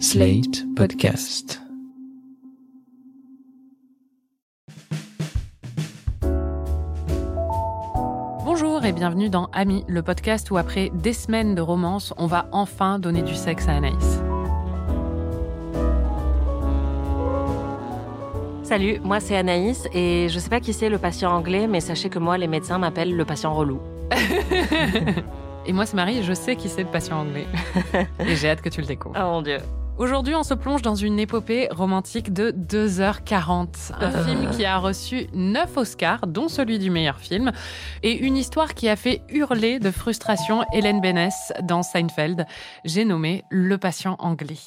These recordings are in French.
Slate Podcast. Bonjour et bienvenue dans Ami, le podcast où après des semaines de romance, on va enfin donner du sexe à Anaïs. Salut, moi c'est Anaïs et je sais pas qui c'est le patient anglais, mais sachez que moi les médecins m'appellent le patient relou. Et moi c'est Marie je sais qui c'est le patient anglais. et j'ai hâte que tu le découvres. Oh mon dieu. Aujourd'hui, on se plonge dans une épopée romantique de 2h40. Un film qui a reçu 9 Oscars, dont celui du meilleur film, et une histoire qui a fait hurler de frustration Hélène Bénès dans Seinfeld. J'ai nommé Le patient anglais.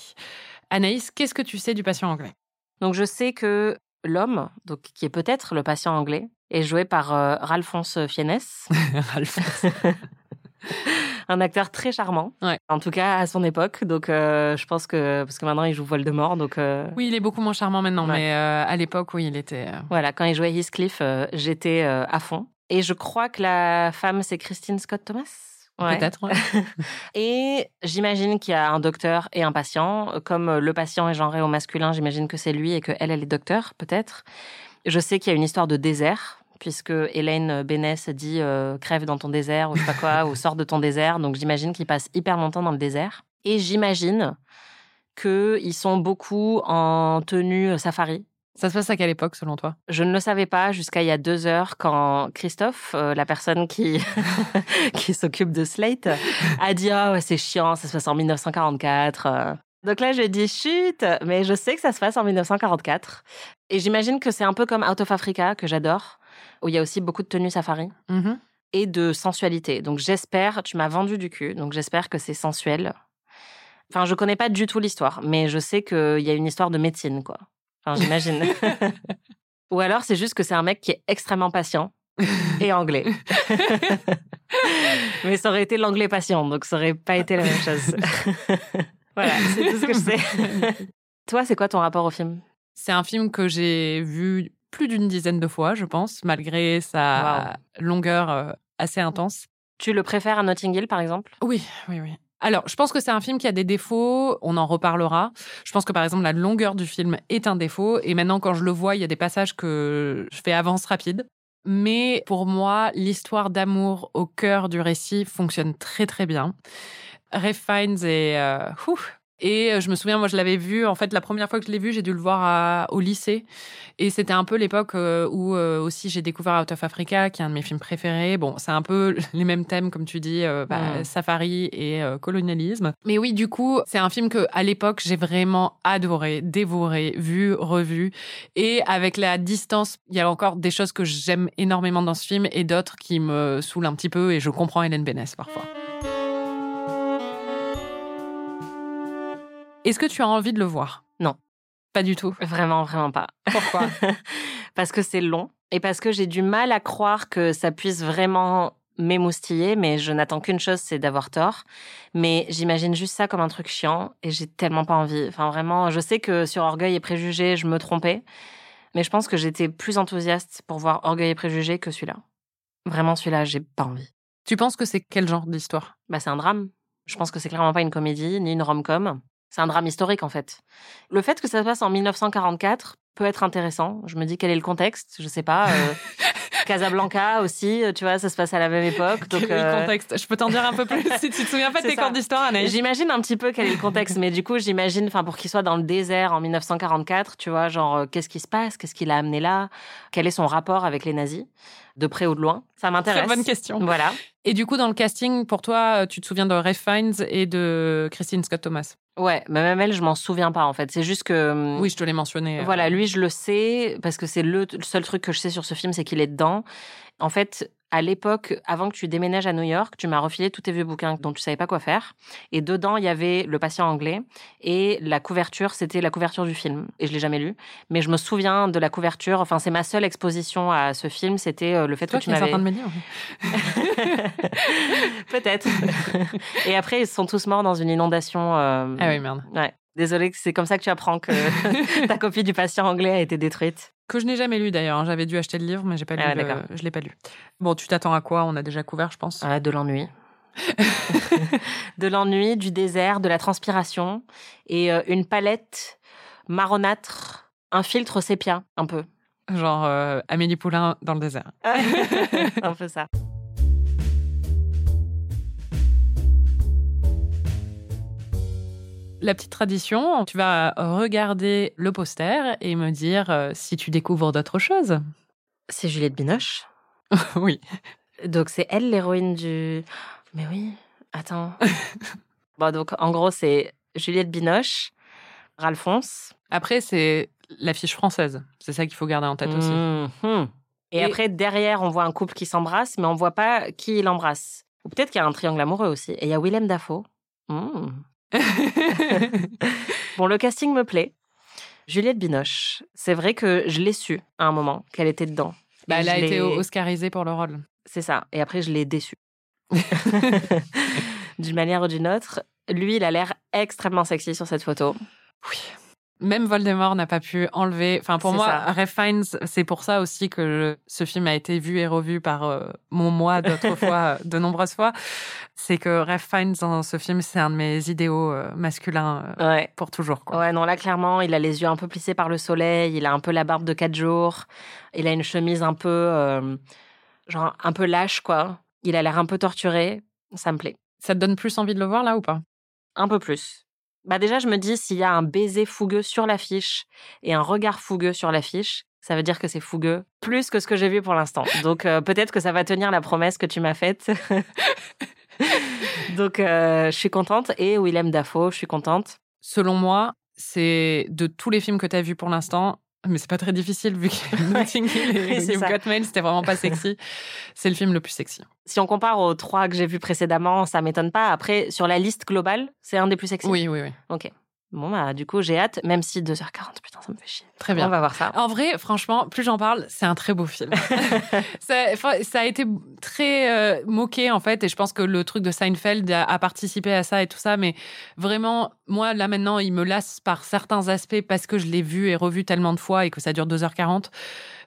Anaïs, qu'est-ce que tu sais du patient anglais? Donc je sais que l'homme, donc qui est peut-être le patient anglais, est joué par euh, Ralphonse Fiennes, Ralph. un acteur très charmant. Ouais. En tout cas à son époque, donc euh, je pense que parce que maintenant il joue Voldemort, donc euh, Oui, il est beaucoup moins charmant maintenant, Ouais. mais euh, à l'époque, oui, il était. euh, voilà, quand il jouait Heathcliff, j'étais à fond. Et je crois que la femme c'est Christine Scott Thomas? Ouais. Peut-être. ouais. Et j'imagine qu'il y a un docteur et un patient. Comme le patient est genré au masculin, j'imagine que c'est lui et que elle, elle est docteur, peut-être. Je sais qu'il y a une histoire de désert, puisque Hélène Bénès dit euh, crève dans ton désert ou je sais pas quoi, ou sors de ton désert. Donc j'imagine qu'ils passent hyper longtemps dans le désert. Et j'imagine qu'ils sont beaucoup en tenue safari. Ça se passe à quelle époque, selon toi? Je ne le savais pas jusqu'à il y a deux heures quand Christophe, euh, la personne qui, qui s'occupe de Slate, a dit Ah ouais, c'est chiant, ça se passe en 1944. euh. Donc là, je dis chut, mais je sais que ça se passe en 1944. Et j'imagine que c'est un peu comme Out of Africa, que j'adore, où il y a aussi beaucoup de tenues safari Mhm. et de sensualité. Donc j'espère, tu m'as vendu du cul, donc j'espère que c'est sensuel. Enfin, je connais pas du tout l'histoire, mais je sais qu'il y a une histoire de médecine, quoi. Enfin, j'imagine. Ou alors c'est juste que c'est un mec qui est extrêmement patient et anglais. mais ça aurait été l'anglais patient, donc ça aurait pas été la même chose. voilà, c'est tout ce que je sais. Toi, c'est quoi ton rapport au film? C'est un film que j'ai vu plus d'une dizaine de fois, je pense, malgré sa longueur euh, assez intense. Tu le préfères à Notting Hill, par exemple? Oui, oui, oui. Alors, je pense que c'est un film qui a des défauts, on en reparlera. Je pense que par exemple, la longueur du film est un défaut. Et maintenant, quand je le vois, il y a des passages que je fais avance rapide. Mais pour moi, l'histoire d'amour au cœur du récit fonctionne très, très bien. Rafe Fiennes est... euh, ouf. Et euh, je me souviens, moi, je l'avais vu, en fait, la première fois que je l'ai vu, j'ai dû le voir à- au lycée. Et c'était un peu l'époque euh, où euh, aussi j'ai découvert Out of Africa, qui est un de mes films préférés. Bon, c'est un peu les mêmes thèmes, comme tu dis, euh, bah, safari et euh, colonialisme. Mais oui, du coup, c'est un film que à l'époque j'ai vraiment adoré, dévoré, vu, revu. Et avec la distance, il y a encore des choses que j'aime énormément dans ce film et d'autres qui me saoulent un petit peu. Et je comprends Hélène Bénès parfois. Est-ce que tu as envie de le voir? Non. Pas du tout. Vraiment, vraiment pas. Pourquoi? Parce que c'est long et parce que j'ai du mal à croire que ça puisse vraiment m'émoustiller, mais je n'attends qu'une chose, c'est d'avoir tort. Mais j'imagine juste ça comme un truc chiant et j'ai tellement pas envie. Enfin, vraiment, je sais que sur Orgueil et Préjugés, je me trompais, mais je pense que j'étais plus enthousiaste pour voir Orgueil et Préjugés que celui-là. Vraiment, celui-là, j'ai pas envie. Tu penses que c'est quel genre d'histoire? Bah, c'est un drame. Je pense que c'est clairement pas une comédie ni une rom-com. C'est un drame historique en fait. Le fait que ça se passe en 1944 peut être intéressant. Je me dis quel est le contexte, je sais pas. euh, Casablanca aussi, euh, tu vois, ça se passe à la même époque. Donc, Quel est le euh, contexte? Je peux t'en dire un peu plus si tu te souviens pas de tes ça. cours d'histoire, Anaïs? J'imagine un petit peu quel est le contexte, mais du coup, j'imagine, enfin, pour qu'il soit dans le désert en 1944, tu vois, genre, qu'est-ce qui se passe, qu'est-ce qui l'a amené là, quel est son rapport avec les nazis, de près ou de loin. Ça m'intéresse. Très bonne question. Voilà. Et du coup, dans le casting, pour toi, tu te souviens de Ray Fiennes et de Christine Scott Thomas? Ouais, mais même elle, je m'en souviens pas en fait. C'est juste que. hum, Oui, je te l'ai mentionné. euh, Voilà, lui, je le sais parce que c'est le, le seul truc que je sais sur ce film, c'est qu'il est dedans. En fait, à l'époque, avant que tu déménages à New York, tu m'as refilé tous tes vieux bouquins dont tu savais pas quoi faire. Et dedans, il y avait Le patient anglais et la couverture, c'était la couverture du film. Et je l'ai jamais lu, mais je me souviens de la couverture. Enfin, c'est ma seule exposition à ce film, c'était euh, le fait que tu es en m'avais. train de me dire. Peut-être. et après, ils sont tous morts dans une inondation. euh, Ah oui, merde. Ouais. Désolée, c'est comme ça que tu apprends que ta copie du patient anglais a été détruite. Que je n'ai jamais lu d'ailleurs. hein. J'avais dû acheter le livre, mais j'ai pas lu. Ah ouais, le-. Je l'ai pas lu. Bon, tu t'attends à quoi? On a déjà couvert, je pense. Ah, de l'ennui. de l'ennui, du désert, de la transpiration et euh, une palette marronâtre, un filtre sépia, un peu. Genre euh, Amélie Poulain dans le désert. un peu ça. La petite tradition, tu vas regarder le poster et me dire euh, si tu découvres d'autres choses. C'est Juliette Binoche. oui. Donc c'est elle l'héroïne du. Mais oui, attends. bon, donc en gros, c'est Juliette Binoche, Ralphonse. Après, c'est l'affiche française. C'est ça qu'il faut garder en tête aussi. Mhm. Et, Et- après, derrière, on voit un couple qui s'embrasse, mais on voit pas qui il embrasse. Ou peut-être qu'il y a un triangle amoureux aussi. Et il y a Willem Dafoe. Hmm. Bon, le casting me plaît. Juliette Binoche, c'est vrai que je l'ai su à un moment qu'elle était dedans. Bah, elle a été oscarisée pour le rôle. C'est ça. Et après, je l'ai déçu. D'une manière ou d'une autre. Lui, il a l'air extrêmement sexy sur cette photo. Oui. Même Voldemort n'a pas pu enlever. Enfin, pour moi, ça. Fiennes, c'est pour ça aussi que ce film a été vu et revu par euh, mon moi d'autres fois, euh, de nombreuses fois. C'est que Ralph Fiennes dans ce film, c'est un de mes idéaux euh, masculins euh, Ouais. pour toujours. Quoi. Ouais, non, là, clairement, il a les yeux un peu plissés par le soleil, il a un peu la barbe de 4 jours, il a une chemise un peu, genre, un peu lâche, quoi. Il a l'air un peu torturé, ça me plaît. Ça te donne plus envie de le voir là ou pas? Un peu plus. Bah déjà, je me dis, s'il y a un baiser fougueux sur l'affiche et un regard fougueux sur l'affiche, ça veut dire que c'est fougueux, plus que ce que j'ai vu pour l'instant. Donc euh, peut-être que ça va tenir la promesse que tu m'as faite. Donc euh, je suis contente. Et Willem Dafoe, je suis contente. Selon moi, c'est de tous les films que tu as vus pour l'instant, mais c'est pas très difficile vu que Notting Hill et You've. Got Mail, c'était vraiment pas sexy. C'est le film le plus sexy. Si on compare aux trois que j'ai vus précédemment, ça m'étonne pas. Après, sur la liste globale, c'est un des plus sexy. Oui, oui, oui. Ok. Bon, bah, du coup, j'ai hâte, même si 2h40, putain, ça me fait chier. Très bien. On va voir ça. En vrai, franchement, plus j'en parle, c'est un très beau film. ça, a été très euh, moqué en fait, et je pense que le truc de Seinfeld a, a participé à ça et tout ça. Mais vraiment, moi là maintenant, il me lasse par certains aspects parce que je l'ai vu et revu tellement de fois et que ça dure 2h40.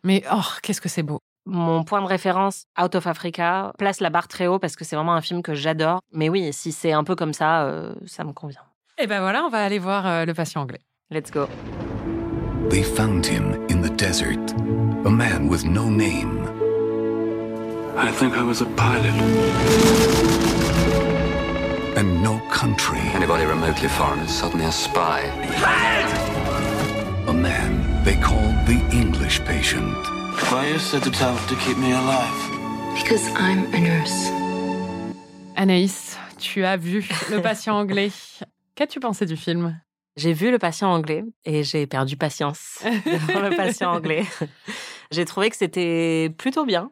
Mais oh, qu'est-ce que c'est beau. Mon point de référence, Out of Africa, place la barre très haut parce que c'est vraiment un film que j'adore. Mais oui, si c'est un peu comme ça, euh, ça me convient. Et ben voilà, on va aller voir euh, le patient anglais. Let's go. They found him in the desert, a man with no name. I think I was a pilot. and no country. Anybody remotely foreign is suddenly a spy. A man they called the English patient. Why you said to tell to keep me alive? Because I'm a nurse. Anaïs, tu as vu le patient anglais. Qu'as-tu pensé du film? J'ai vu le patient anglais et j'ai perdu patience devant le patient anglais. J'ai trouvé que c'était plutôt bien.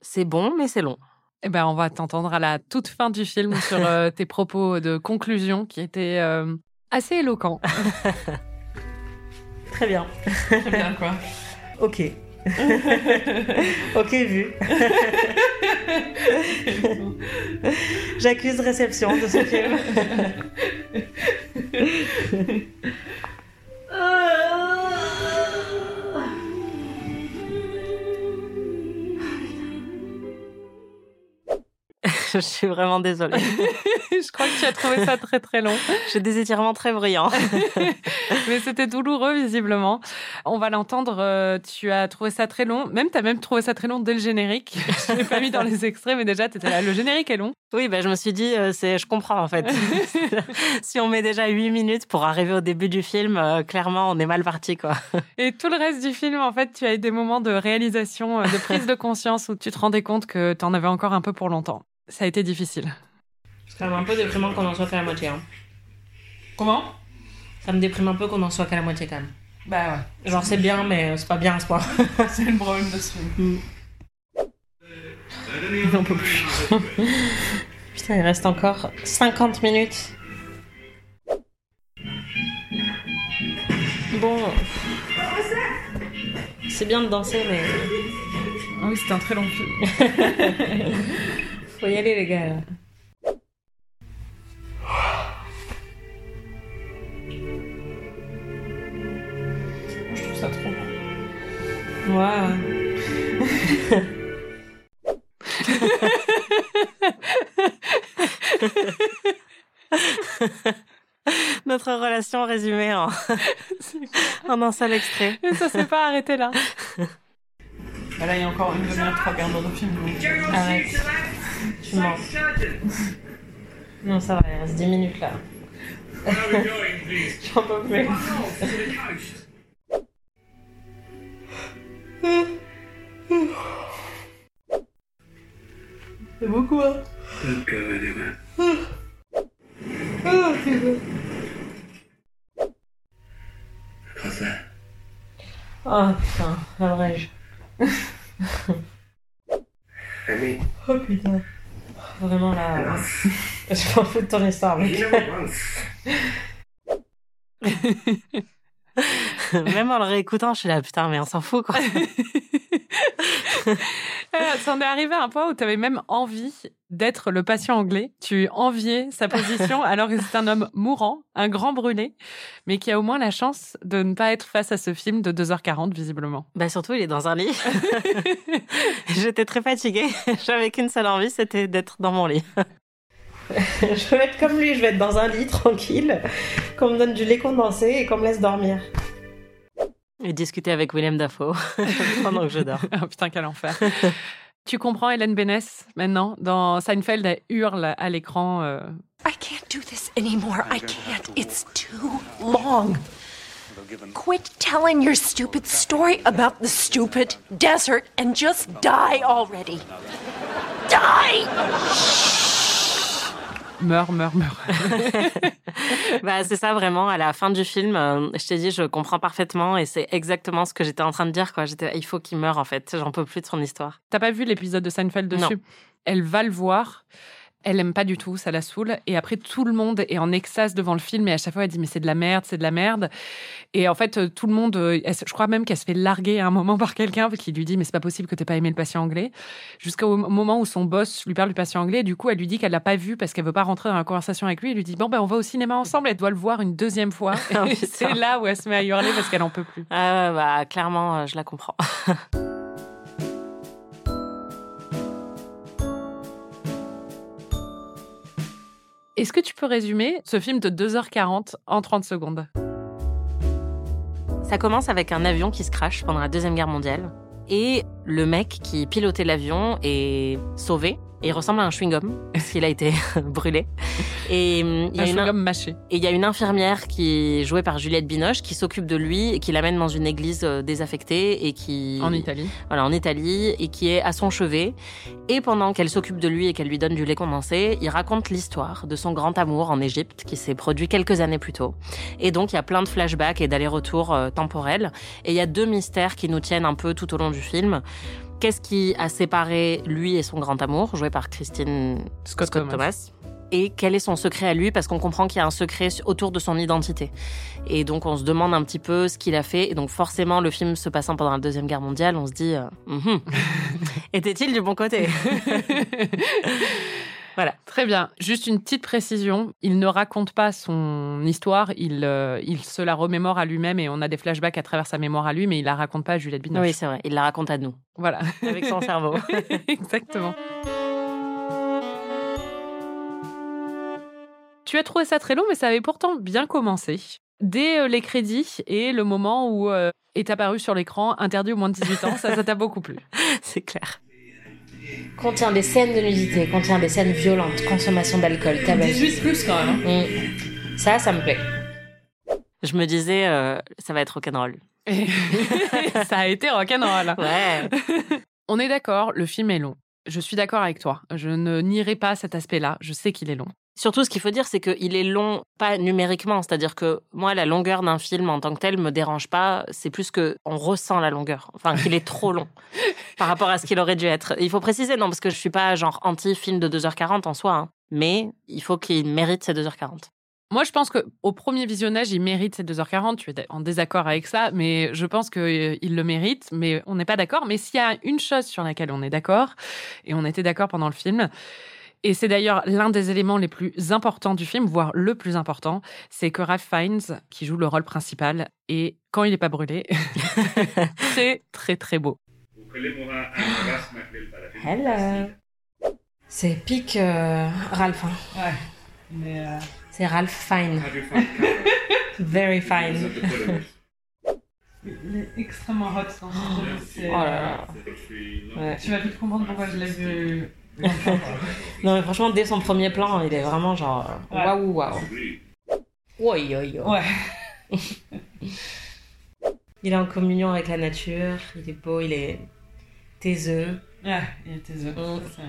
C'est bon, mais c'est long. Eh ben, on va t'entendre à la toute fin du film sur euh, tes propos de conclusion qui étaient euh, assez éloquents. Très bien. Très bien, quoi. Ok. ok, vu. J'accuse réception de ce film. Je suis vraiment désolée. Je crois que tu as trouvé ça très très long. J'ai des étirements très bruyants. Mais c'était douloureux, visiblement. On va l'entendre. euh, tu as trouvé ça très long. Même, tu as même trouvé ça très long dès le générique. Je l'ai pas mis dans les extraits, mais déjà, tu étais là. Le générique est long. Oui, ben, je me suis dit, euh, c'est, je comprends en fait. si on met déjà 8 minutes pour arriver au début du film, euh, clairement, on est mal parti, quoi. Et tout le reste du film, en fait, tu as eu des moments de réalisation, de prise de conscience où tu te rendais compte que tu en avais encore un peu pour longtemps. Ça a été difficile. C'est quand même un peu déprimant qu'on en soit qu'à la moitié. Hein. Comment? Ça me déprime un peu qu'on en soit qu'à la moitié quand même. Bah Genre, c'est bien, mais c'est pas bien à ce point. ouais, c'est le problème de ce film. J'en peux plus. Putain, il reste encore 50 minutes. Bon. C'est bien de danser, mais Ah oui, c'était un très long film. Faut y aller, les gars. Je trouve ça trop. Waouh. Notre relation résumée en, en un seul extrait. Mais ça s'est pas arrêté là. Bah là, il y a encore une demi-heure, trois quarts d'heure de film. Arrête. Tu mens. Non, ça va, il reste 10 minutes là. J'en peux plus. C'est beaucoup, hein go anywhere. What's that? Oh putain, la Oh putain. Vraiment là. Je m'en fous de never once. Même en le réécoutant, je suis là, putain, mais on s'en fout quoi. Euh, Ça en est arrivé à un point où tu avais même envie d'être le patient anglais. Tu enviais sa position alors que c'est un homme mourant, un grand brûlé, mais qui a au moins la chance de ne pas être face à ce film de 2h40 visiblement. Bah surtout, il est dans un lit. J'étais très fatiguée. J'avais qu'une seule envie, c'était d'être dans mon lit. je vais être comme lui, je vais être dans un lit tranquille, qu'on me donne du lait condensé et qu'on me laisse dormir. Et discuter avec William Dafoe pendant que je dors. Ah putain, quel enfer. Tu comprends Hélène Bénès maintenant? Dans Seinfeld, elle hurle à l'écran. euh, I can't do this anymore. I can't. It's too long. Quit telling your stupid story about the stupid desert and just die already. Die! Meurs, meurs, meurs. bah, c'est ça vraiment. À la fin du film, euh, je t'ai dit, je comprends parfaitement et c'est exactement ce que j'étais en train de dire. Quoi. J'étais, il faut qu'il meure en fait. J'en peux plus de son histoire. T'as pas vu l'épisode de Seinfeld dessus? Non. Elle va le voir. Elle aime pas du tout, ça la saoule. Et après, tout le monde est en extase devant le film. Et à chaque fois, elle dit Mais c'est de la merde, c'est de la merde. Et en fait, euh, tout le monde, euh, elle je crois même qu'elle se fait larguer à un moment par quelqu'un qui lui dit Mais c'est pas possible que t'aies pas aimé le patient anglais. Jusqu'au moment où son boss lui parle du patient anglais. Et du coup, elle lui dit qu'elle l'a pas vu parce qu'elle veut pas rentrer dans la conversation avec lui. Elle lui dit Bon, ben, on va au cinéma ensemble. Elle doit le voir une deuxième fois. Ah, c'est là où elle se met à hurler parce qu'elle en peut plus. Ah, bah, clairement, euh, je la comprends. Est-ce que tu peux résumer ce film de 2h40 en 30 secondes? Ça commence avec un avion qui se crache pendant la Deuxième Guerre mondiale. Et le mec qui pilotait l'avion est sauvé. Et il ressemble à un chewing-gum, parce qu'il a été brûlé. Et il y Un a une, chewing-gum mâché. Et il y a une infirmière qui est jouée par Juliette Binoche qui s'occupe de lui et qui l'amène dans une église euh, désaffectée et qui En Italie. voilà en Italie et qui est à son chevet et pendant qu'elle s'occupe de lui et qu'elle lui donne du lait condensé, il raconte l'histoire de son grand amour en Égypte qui s'est produit quelques années plus tôt. Et donc il y a plein de flashbacks et d'allers-retours euh, temporels et il y a deux mystères qui nous tiennent un peu tout au long du film. Qu'est-ce qui a séparé lui et son grand amour, joué par Christine Scott, Scott Thomas. Thomas. Et quel est son secret à lui Parce qu'on comprend qu'il y a un secret autour de son identité. Et donc on se demande un petit peu ce qu'il a fait. Et donc forcément, le film se passant pendant la Deuxième Guerre mondiale, on se dit, euh, Mhm. était-il du bon côté? Voilà. Très bien. Juste une petite précision. Il ne raconte pas son histoire. Il, euh, il se la remémore à lui-même et on a des flashbacks à travers sa mémoire à lui, mais il la raconte pas à Juliette Binoche. Oui, c'est vrai. Il la raconte à nous, Voilà. avec son cerveau. Exactement. Tu as trouvé ça très long, mais ça avait pourtant bien commencé. Dès euh, les crédits et le moment où euh, est apparu sur l'écran interdit au moins de 18 ans, ça, ça t'a beaucoup plu. c'est clair. Contient des scènes de nudité, contient des scènes violentes, consommation d'alcool, tabac. plus quand même. Mm. Ça, ça me plaît. Je me disais, euh, ça va être rock'n'roll. Ça a été rock'n'roll. Ouais. On est d'accord, le film est long. Je suis d'accord avec toi. Je ne nierai pas cet aspect-là. Je sais qu'il est long. Surtout, ce qu'il faut dire, c'est qu'il est long, pas numériquement. C'est-à-dire que moi, la longueur d'un film en tant que tel me dérange pas. C'est plus que on ressent la longueur. Enfin, qu'il est trop long par rapport à ce qu'il aurait dû être. Il faut préciser, non, parce que je suis pas genre anti-film de 2h40 en soi. hein. Mais il faut qu'il mérite ces 2h40. Moi, je pense que au premier visionnage, il mérite ces 2h40. Tu es en désaccord avec ça, mais je pense qu'il le mérite, mais on n'est pas d'accord. Mais s'il y a une chose sur laquelle on est d'accord, et on était d'accord pendant le film, et c'est d'ailleurs l'un des éléments les plus importants du film, voire le plus important, c'est que Ralph Fiennes, qui joue le rôle principal, et quand il n'est pas brûlé, c'est très très beau. Hello. C'est pique euh, Ralph. hein. Mais C'est Ralph Fine. Very fine. Il est extrêmement hot. C'est, Oh là là. Ouais. Tu vas vite comprendre pourquoi je l'ai vu. Non, mais franchement, dès son premier plan, il est vraiment genre. Waouh, waouh. Oui, oui, oui. Ouais. Il est en communion avec la nature, il est beau, il est taiseux. Ouais, il était eux. Mm. C'est-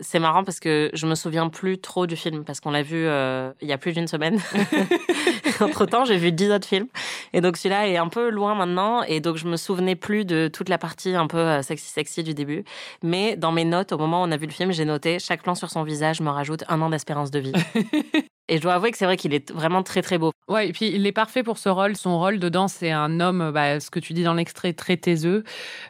C'est marrant parce que je me souviens plus trop du film parce qu'on l'a vu euh, il y a plus d'une semaine. Entre temps, j'ai vu dix autres films et donc celui-là est un peu loin maintenant et donc je me souvenais plus de toute la partie un peu euh, sexy sexy du début. Mais dans mes notes, au moment où on a vu le film, j'ai noté chaque plan sur son visage me rajoute un an d'espérance de vie. et je dois avouer que c'est vrai qu'il est vraiment très très beau. Ouais, et puis il est parfait pour ce rôle. Son rôle dedans, c'est un homme, bah, ce que tu dis dans l'extrait, très taiseux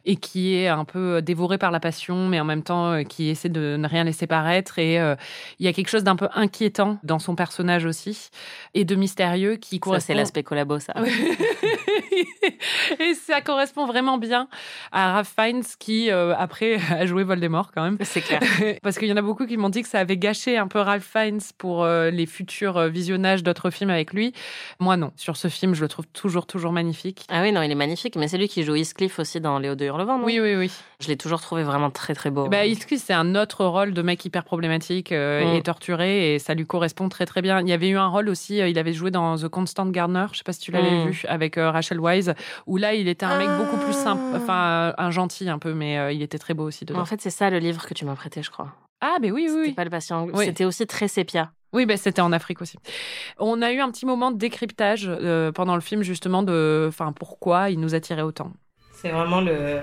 et qui est un peu dévoré par la passion, mais en même temps euh, qui essaie de ne rien laisser paraître. Et euh, il y a quelque chose d'un peu inquiétant dans son personnage aussi et de mystérieux qui Ça, correspond. c'est l'aspect collabo, ça. et ça correspond vraiment bien à Ralph Fiennes qui, euh, après, a joué Voldemort quand même. C'est clair. Parce qu'il y en a beaucoup qui m'ont dit que ça avait gâché un peu Ralph Fiennes pour euh, les futurs euh, visionnages d'autres films avec lui. Moi, non. Sur ce film, je le trouve toujours, toujours magnifique. Ah oui, non, il est magnifique. Mais c'est lui qui joue Heathcliff aussi dans Léo de Hurlevent, non? Oui, oui, oui. Je l'ai toujours trouvé vraiment très très beau. Bah, Heathcliff, c'est un autre rôle de mec hyper problématique euh, Mm. et torturé, et ça lui correspond très très bien. Il y avait eu un rôle aussi, euh, il avait joué dans The Constant Gardener, je sais pas si tu l'avais Mm. vu, avec euh, Rachel Weisz, où là, il était un mec beaucoup plus simple, Ah. enfin, un gentil un peu, mais il était très beau aussi dedans. En fait, c'est ça le livre que tu m'as prêté, je crois. ah, ben oui, oui, C'était oui. pas le patient. Oui. C'était aussi très sépia. Oui, ben c'était en Afrique aussi. On a eu un petit moment de décryptage euh, pendant le film, justement, de enfin, pourquoi il nous attirait autant. C'est vraiment le.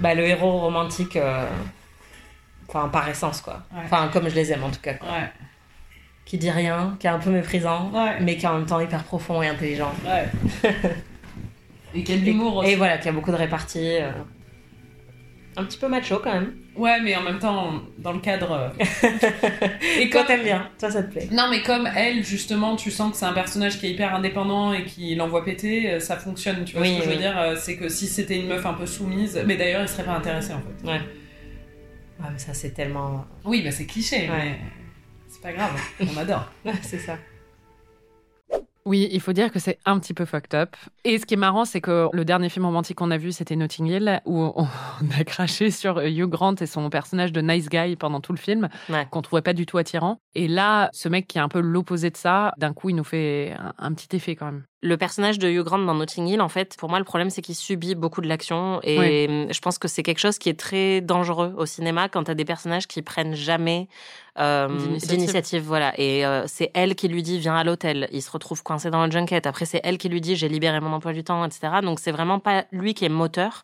Bah, le héros romantique. euh, Enfin, par essence, quoi. Ouais. Enfin, comme je les aime, en tout cas. Quoi. Ouais, Qui dit rien, qui est un peu méprisant, Ouais. mais qui est en même temps hyper profond et intelligent. ouais. et quel Et, et voilà, qui a beaucoup de réparties. euh, Un petit peu macho, quand même. Ouais, mais en même temps, dans le cadre. Et toi, t'aimes bien. Toi, ça te plaît. Non, mais comme elle, justement, tu sens que c'est un personnage qui est hyper indépendant et qui l'envoie péter, euh, ça fonctionne. Tu vois Oui, ce que je veux dire euh, C'est que si c'était une meuf un peu soumise, mais d'ailleurs, il serait pas intéressé en fait. Ouais. Ouais, mais ça, c'est tellement. Oui, bah c'est cliché, Ouais. mais c'est pas grave, on adore. c'est ça. Oui, il faut dire que c'est un petit peu fucked up. Et ce qui est marrant, c'est que le dernier film romantique qu'on a vu, c'était Notting Hill, où on a craché sur Hugh Grant et son personnage de nice guy pendant tout le film, Ouais. qu'on trouvait pas du tout attirant. Et là, ce mec qui est un peu l'opposé de ça, d'un coup, il nous fait un, un petit effet quand même. Le personnage de Hugh Grant dans Notting Hill, en fait, pour moi, le problème, c'est qu'il subit beaucoup de l'action. Et Oui. je pense que c'est quelque chose qui est très dangereux au cinéma quand t'as des personnages qui prennent jamais euh, D'initiative. d'initiative. Voilà. Et euh, c'est elle qui lui dit viens à l'hôtel. Il se retrouve coincé dans le junket. Après, c'est elle qui lui dit j'ai libéré mon emploi du temps, etc. Donc, c'est vraiment pas lui qui est moteur.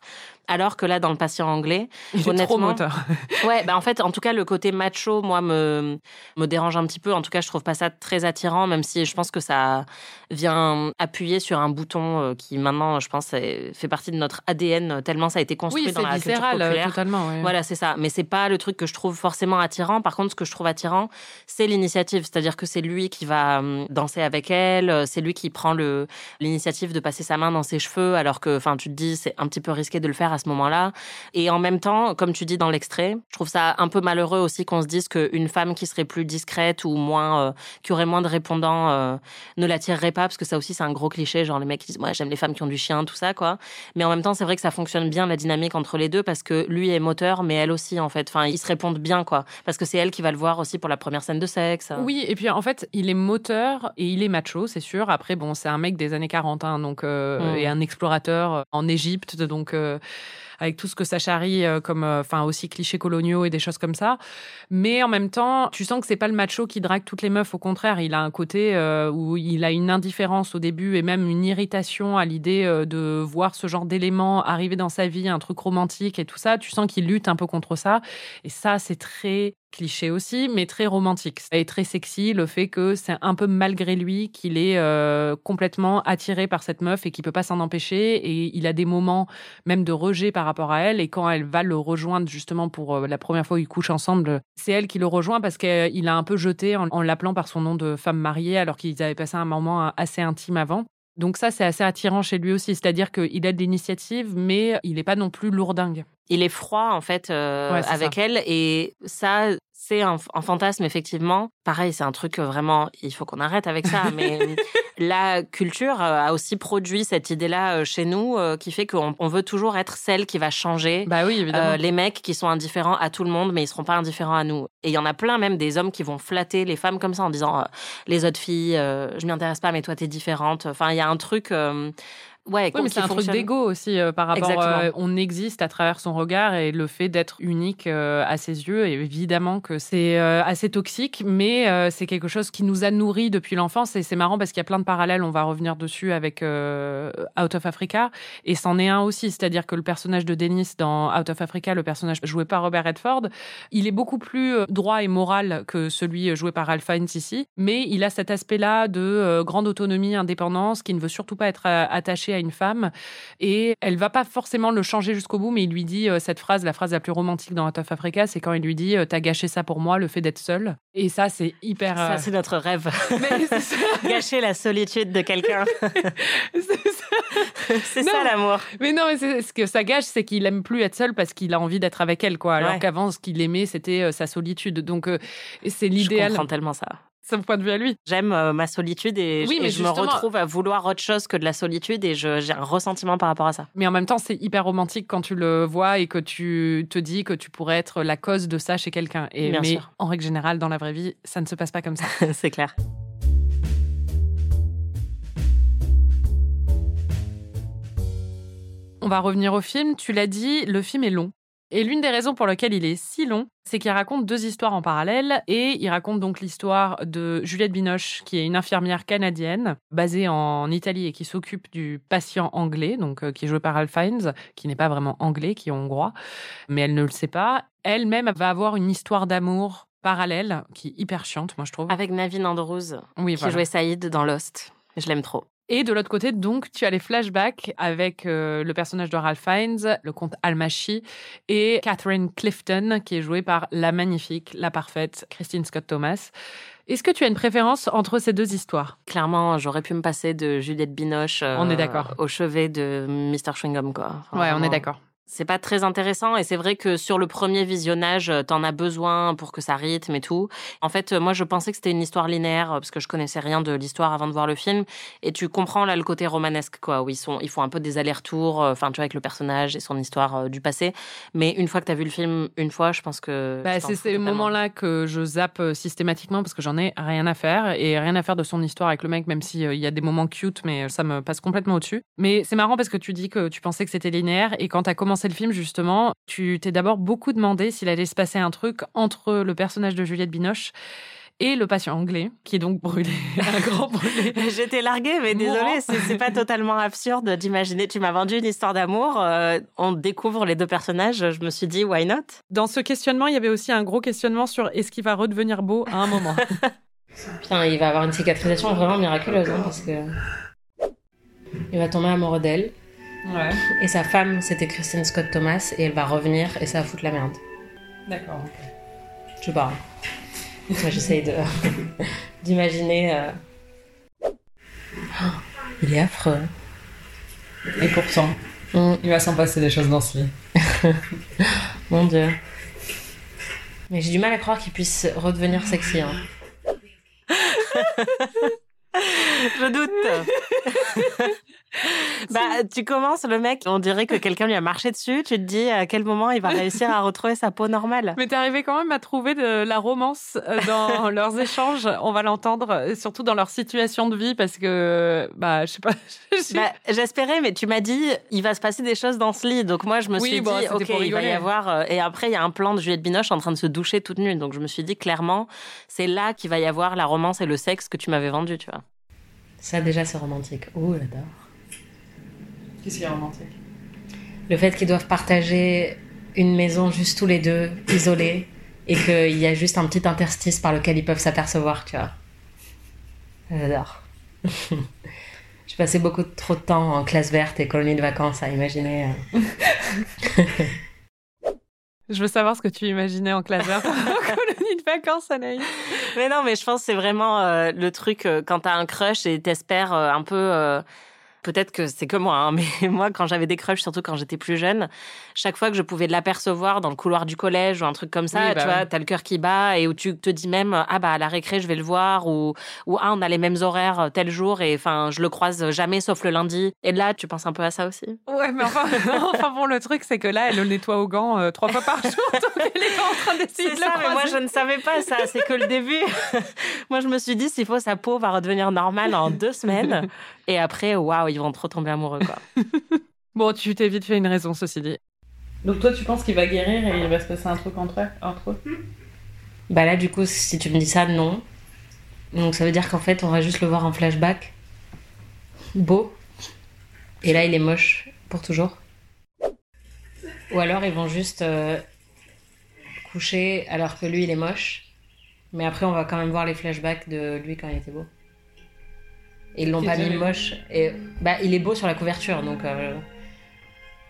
Alors que là, dans le patient anglais, Il est trop Honnêtement, moteur. Ouais, bah en fait, en tout cas, le côté macho, moi, me, me dérange un petit peu. En tout cas, je trouve pas ça très attirant, même si je pense que ça vient appuyer sur un bouton euh, qui, maintenant, je pense, fait partie de notre ADN, tellement ça a été construit Oui, dans la culture euh, populaire. totalement. ouais. Voilà, c'est ça. Mais c'est pas le truc que je trouve forcément attirant. Par contre, ce que je trouve attirant, c'est l'initiative. C'est-à-dire que c'est lui qui va hum, danser avec elle. euh, C'est lui qui prend le l'initiative de passer sa main dans ses cheveux, alors que, enfin, tu te dis, c'est un petit peu risqué de le faire à ce moment-là. Et en même temps, comme tu dis dans l'extrait, je trouve ça un peu malheureux aussi qu'on se dise qu'une femme qui serait plus discrète ou moins, euh, qui aurait moins de répondants, euh, ne l'attirerait pas, parce que ça aussi, c'est un gros cliché. Genre, les mecs qui disent, moi, j'aime les femmes qui ont du chien, tout ça, quoi. Mais en même temps, c'est vrai que ça fonctionne bien la dynamique entre les deux parce que lui est moteur, mais elle aussi en fait. Enfin, ils se répondent bien quoi. Parce que c'est elle qui va le voir aussi pour la première scène de sexe. Oui, et puis en fait, il est moteur et il est macho, c'est sûr. Après, bon, c'est un mec des années 40, hein, donc, euh, Mm. et un explorateur en Égypte, donc euh, avec tout ce que ça charrie euh, comme, euh, enfin, aussi clichés coloniaux et des choses comme ça. Mais en même temps, tu sens que c'est pas le macho qui drague toutes les meufs. Au contraire, il a un côté euh, où il a une indifférence au début et même une irritation à l'idée de voir ce genre d'éléments arriver dans sa vie, un truc romantique et tout ça. Tu sens qu'il lutte un peu contre ça. Et ça, c'est très cliché aussi, mais très romantique. Et très sexy, le fait que c'est un peu malgré lui qu'il est euh, complètement attiré par cette meuf et qu'il peut pas s'en empêcher. Et il a des moments même de rejet par rapport à elle. Et quand elle va le rejoindre justement pour euh, la première fois où ils couchent ensemble, c'est elle qui le rejoint parce qu'il a un peu jeté en, en l'appelant par son nom de femme mariée alors qu'ils avaient passé un moment assez intime avant. Donc ça, c'est assez attirant chez lui aussi. C'est-à-dire qu'il a de l'initiative, mais il n'est pas non plus lourdingue. Il est froid en fait euh, Ouais, avec ça. elle et ça, C'est un, un fantasme, effectivement. Pareil, c'est un truc euh, vraiment, il faut qu'on arrête avec ça. Mais euh, la culture euh, a aussi produit cette idée-là chez nous qui fait qu'on on veut toujours être celle qui va changer. Bah oui, évidemment. Euh, les mecs qui sont indifférents à tout le monde, mais ils seront pas indifférents à nous. Et il y en a plein, même des hommes qui vont flatter les femmes comme ça en disant euh, les autres filles, euh, je m'y intéresse pas, mais toi t'es différente. Enfin, il y a un truc, ouais, Oui, mais c'est un truc d'ego aussi euh, par rapport. Euh, on existe à travers son regard et le fait d'être unique euh, à ses yeux. Et évidemment que c'est euh, assez toxique, mais c'est quelque chose qui nous a nourris depuis l'enfance. Et c'est marrant parce qu'il y a plein de parallèles. On va revenir dessus avec Out of Africa. Et c'en est un aussi. C'est-à-dire que le personnage de Dennis dans Out of Africa, le personnage joué par Robert Redford, il est beaucoup plus droit et moral que celui joué par Fiennes ici. Mais il a cet aspect-là de grande autonomie, indépendance, qui ne veut surtout pas être attaché à une femme. Et elle va pas forcément le changer jusqu'au bout, mais il lui dit euh, cette phrase, la phrase la plus romantique dans Out of Africa, c'est quand il lui dit euh, T'as gâché ça pour moi, le fait d'être seul. Et ça, c'est hyper. Ça, euh, c'est notre rêve. mais. Gâcher la solitude de quelqu'un. C'est ça. l'amour. Mais non, mais c'est- ce que ça gâche, c'est qu'il aime plus être seul parce qu'il a envie d'être avec elle, quoi. Alors Ouais. qu'avant, ce qu'il aimait, c'était sa solitude. Donc, c'est Je l'idéal, comprends tellement ça. Son point de vue à lui. J'aime euh, ma solitude et, Oui, et mais je me retrouve à vouloir autre chose que de la solitude et j'ai un ressentiment par rapport à ça. Mais en même temps, c'est hyper romantique quand tu le vois et que tu te dis que tu pourrais être la cause de ça chez quelqu'un. Et Bien mais sûr. en règle générale, dans la vraie vie, ça ne se passe pas comme ça. c'est clair. On va revenir au film. Tu l'as dit, le film est long. Et l'une des raisons pour lesquelles il est si long, c'est qu'il raconte deux histoires en parallèle. Et il raconte donc l'histoire de Juliette Binoche, qui est une infirmière canadienne basée en Italie et qui s'occupe du patient anglais, donc euh, qui est joué par Ralph Fiennes, qui n'est pas vraiment anglais, qui est hongrois, mais elle ne le sait pas. Elle-même va avoir une histoire d'amour parallèle qui est hyper chiante, moi je trouve. Avec Navin Andrews, oui, qui voilà. jouait Saïd dans Lost. Je l'aime trop. Et de l'autre côté, donc, tu as les flashbacks avec euh, le personnage de Ralph Fiennes, le comte Almachi, et Catherine Clifton, qui est jouée par la magnifique, la parfaite Christine Scott Thomas. Est-ce que tu as une préférence entre ces deux histoires? Clairement, j'aurais pu me passer de Juliette Binoche euh, On est d'accord. au chevet de Mr. Chewing-Gum, quoi. Enfin, Ouais, on est d'accord. C'est pas très intéressant et c'est vrai que sur le premier visionnage, euh, t'en as besoin pour que ça rythme et tout. En fait, euh, moi, je pensais que c'était une histoire linéaire euh, parce que je connaissais rien de l'histoire avant de voir le film. Et tu comprends là le côté romanesque, quoi, où ils sont, ils font un peu des allers-retours, enfin, tu vois, avec le personnage et son histoire euh, du passé. Mais une fois que t'as vu le film une fois, je pense que. Bah, c'est ces moments-là que je zappe systématiquement parce que j'en ai rien à faire et rien à faire de son histoire avec le mec, même s'il y a des moments cute, mais ça me passe complètement au-dessus. Mais c'est marrant parce que tu dis que tu pensais que c'était linéaire et quand tu as commencé le film, justement, tu t'es d'abord beaucoup demandé s'il allait se passer un truc entre le personnage de Juliette Binoche et le patient anglais, qui est donc brûlé, un grand brûlé. J'étais larguée, mais désolée, c'est c'est pas totalement absurde d'imaginer. Tu m'as vendu une histoire d'amour, euh, on découvre les deux personnages, je me suis dit, why not? Dans ce questionnement, il y avait aussi un gros questionnement sur est-ce qu'il va redevenir beau à un moment. Putain, il va avoir une cicatrisation vraiment miraculeuse, hein, parce que. Il va tomber amoureux d'elle. Ouais, Et sa femme, c'était Christine Scott Thomas, et elle va revenir, et ça va foutre la merde. d'accord. Je sais pas. Moi, j'essaye de. d'imaginer. euh. Oh, il est affreux. Et pourtant, Mm, il va s'en passer des choses dans ce lit. mon dieu. Mais j'ai du mal à croire qu'il puisse redevenir sexy. Hein. Je doute. Bah, tu commences, le mec, on dirait que quelqu'un lui a marché dessus. Tu te dis à quel moment il va réussir à retrouver sa peau normale? Mais t'es arrivé quand même à trouver de la romance euh, dans leurs échanges. On va l'entendre, euh, surtout dans leur situation de vie, parce que, bah, je sais pas. Bah, J'espérais, mais tu m'as dit il va se passer des choses dans ce lit. Donc moi, je me Oui, suis bon, dit ok, il va y avoir. euh, et après, il y a un plan de Juliette Binoche en train de se doucher toute nue. Donc je me suis dit clairement, c'est là qu'il va y avoir la romance et le sexe que tu m'avais vendu, tu vois. Ça, déjà, c'est romantique. Oh, j'adore. Qu'est-ce qui est romantique Le fait qu'ils doivent partager une maison juste tous les deux, isolés, et qu'il y a juste un petit interstice par lequel ils peuvent s'apercevoir, tu vois. J'adore. J'ai passé beaucoup trop de temps en classe verte et colonie de vacances à imaginer. euh, Je veux savoir ce que tu imaginais en classe verte en colonie de vacances, Anaïs. Mais non, mais je pense que c'est vraiment euh, le truc euh, quand t'as un crush et t'espères euh, un peu. Peut-être que c'est que moi, hein, mais moi, quand j'avais des crushs, surtout quand j'étais plus jeune, chaque fois que je pouvais l'apercevoir dans le couloir du collège ou un truc comme ça, Oui, bah tu vois, t'as le cœur qui bat et où tu te dis même, ah bah à la récré, je vais le voir ou, ou ah, on a les mêmes horaires euh, tel jour et enfin, je le croise jamais sauf le lundi. Et là, tu penses un peu à ça aussi? Ouais, mais enfin, enfin bon, le truc, c'est que là, elle le nettoie au gant euh, trois fois par jour, donc elle est en train d'essayer C'est de ça, le mais moi croiser. je ne savais pas ça. C'est que le début. moi je me suis dit, s'il faut, sa peau va redevenir normale en deux semaines. Et après, waouh, ils vont trop tomber amoureux, quoi. Bon, tu t'es vite fait une raison, ceci dit. Donc toi, tu penses qu'il va guérir et il va se passer un truc entre eux, entre eux? Bah là, du coup, si tu me dis ça, non. Donc ça veut dire qu'en fait, on va juste le voir en flashback. Beau. Et là, il est moche pour toujours. Ou alors, ils vont juste euh, coucher alors que lui, il est moche. Mais après, on va quand même voir les flashbacks de lui quand il était beau. Et ils l'ont pas mis moche. Et bah, il est beau sur la couverture, donc euh,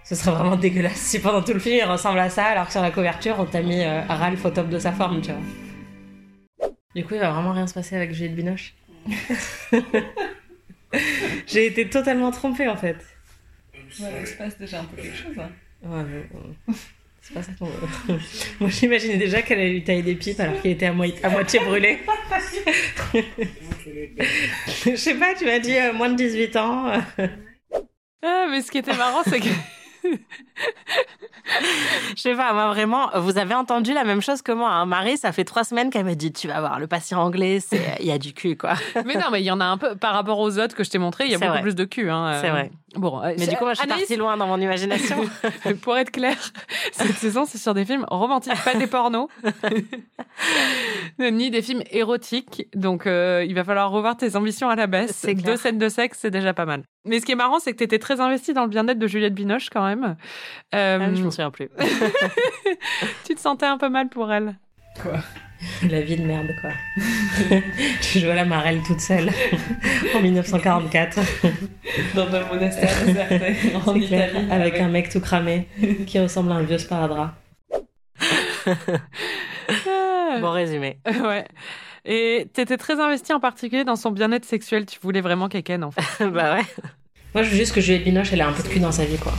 ce serait vraiment dégueulasse si pendant tout le film il ressemble à ça, alors que sur la couverture, on t'a mis euh, Ralph au top de sa forme, tu vois. Du coup, il va vraiment rien se passer avec Juliette Binoche. J'ai été totalement trompée en fait. Ouais, il se passe déjà un peu quelque chose. hein. Ouais, mais, c'est pas ça qu'on veut. Moi, j'imaginais déjà qu'elle allait lui tailler des pipes alors qu'il était à, moi- à moitié brûlé. Je sais pas, tu m'as dit euh, moins de 18 ans. Ah, mais ce qui était marrant, c'est que. Je sais pas, moi vraiment, vous avez entendu la même chose que moi. Hein. Marie, ça fait trois semaines qu'elle me dit, tu vas voir, le patient anglais, il y a du cul, quoi. mais non, mais il y en a un peu. Par rapport aux autres que je t'ai montré, il y a beaucoup vrai. plus de cul. Hein. euh. C'est vrai. Bon, euh, Mais du coup, moi, je suis Anaïs, partie loin dans mon imagination. Pour être clair, cette saison, c'est sur des films romantiques, pas des pornos, ni des films érotiques. Donc, euh, il va falloir revoir tes ambitions à la baisse. Deux scènes de sexe, c'est déjà pas mal. Mais ce qui est marrant, c'est que tu étais très investie dans le bien-être de Juliette Binoche quand même. Euh, Ah, je m'en souviens plus. tu te sentais un peu mal pour elle? La vie de merde, quoi. tu joues à la marelle toute seule en 1944. Dans un monastère en clair, Italie. avec un mec tout cramé qui ressemble à un vieux sparadrap. Bon résumé. ouais. Et t'étais très investie en particulier dans son bien-être sexuel. Tu voulais vraiment qu'elle ken, en fait. bah ouais. Moi, je veux juste que Juliette Binoche, elle a un peu de cul dans sa vie, quoi.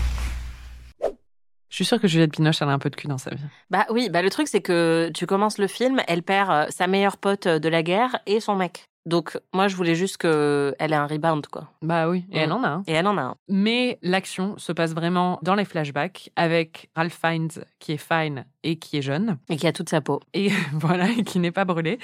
Je suis sûre que Juliette Binoche, elle a un peu de cul dans sa vie. Bah oui, bah le truc c'est que tu commences le film, elle perd euh, sa meilleure pote euh, de la guerre et son mec. Donc moi je voulais juste que elle ait un rebound quoi. Bah oui, et Mm. elle en a un. Et elle en a un. Mais l'action se passe vraiment dans les flashbacks avec Ralph Fiennes qui est fine et qui est jeune Et qui a toute sa peau. et voilà et qui n'est pas brûlé.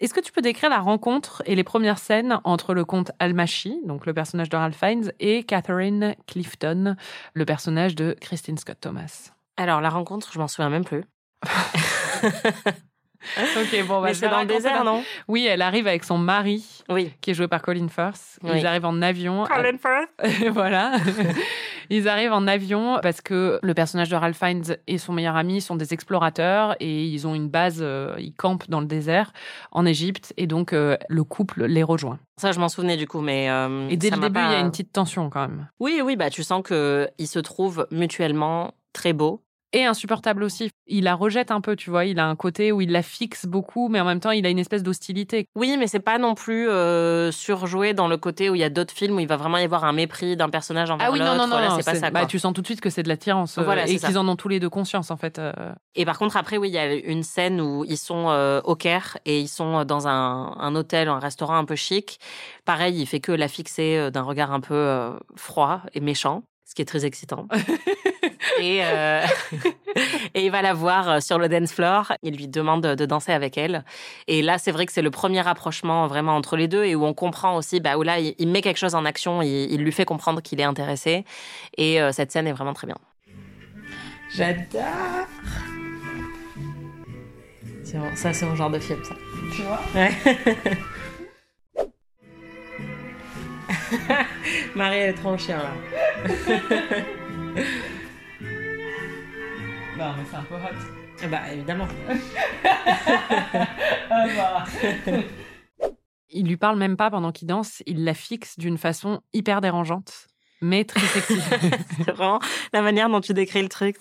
Est-ce que tu peux décrire la rencontre et les premières scènes entre le comte Almachi, donc le personnage de Ralph Fiennes, et Catherine Clifton, le personnage de Christine Scott Thomas? Alors la rencontre, je m'en souviens même plus. Ok, bon, bah, Mais c'est dans le désert, non? Oui, elle arrive avec son mari Oui. qui est joué par Colin Firth. Oui. Ils arrivent en avion. Firth? voilà. Ils arrivent en avion parce que le personnage de Ralph Fiennes et son meilleur ami sont des explorateurs et ils ont une base, euh, ils campent dans le désert en Égypte et donc euh, le couple les rejoint. Ça je m'en souvenais du coup, mais euh, Et dès ça le début, il pas- y a une petite tension quand même. Oui, oui, bah tu sens que ils se trouvent mutuellement très beaux. Et insupportable aussi. Il la rejette un peu, tu vois. Il a un côté où il la fixe beaucoup, mais en même temps, il a une espèce d'hostilité. Oui, mais c'est pas non plus euh, surjoué dans le côté où il y a d'autres films où il va vraiment y avoir un mépris d'un personnage envers Ah oui, non, l'autre. non, non, Là, non, c'est pas ça. bah, tu sens tout de suite que c'est de l'attirance euh, Voilà, c'est et qu'ils en ont tous les deux conscience en fait. euh. Et par contre, après, oui, il y a une scène où ils sont euh, au Caire et ils sont dans un, un hôtel, un restaurant un peu chic. Pareil, il fait que la fixer euh, d'un regard un peu euh, froid et méchant, ce qui est très excitant. et, euh, et il va la voir euh, sur le dance floor. Il lui demande de danser avec elle. Et là, c'est vrai que c'est le premier rapprochement vraiment entre les deux et où on comprend aussi, bah, où là, il, met quelque chose en action, il, il lui fait comprendre qu'il est intéressé. Et euh, cette scène est vraiment très bien. J'adore. Ça, c'est mon genre de film, ça. Tu vois? Ouais. Marie, elle est trop en chien, là. Non, mais c'est un peu hot. Bah, évidemment. Ah bah. Il lui parle même pas pendant qu'il danse. Il la fixe d'une façon hyper dérangeante, mais très sexy. C'est vraiment la manière dont tu décris le truc.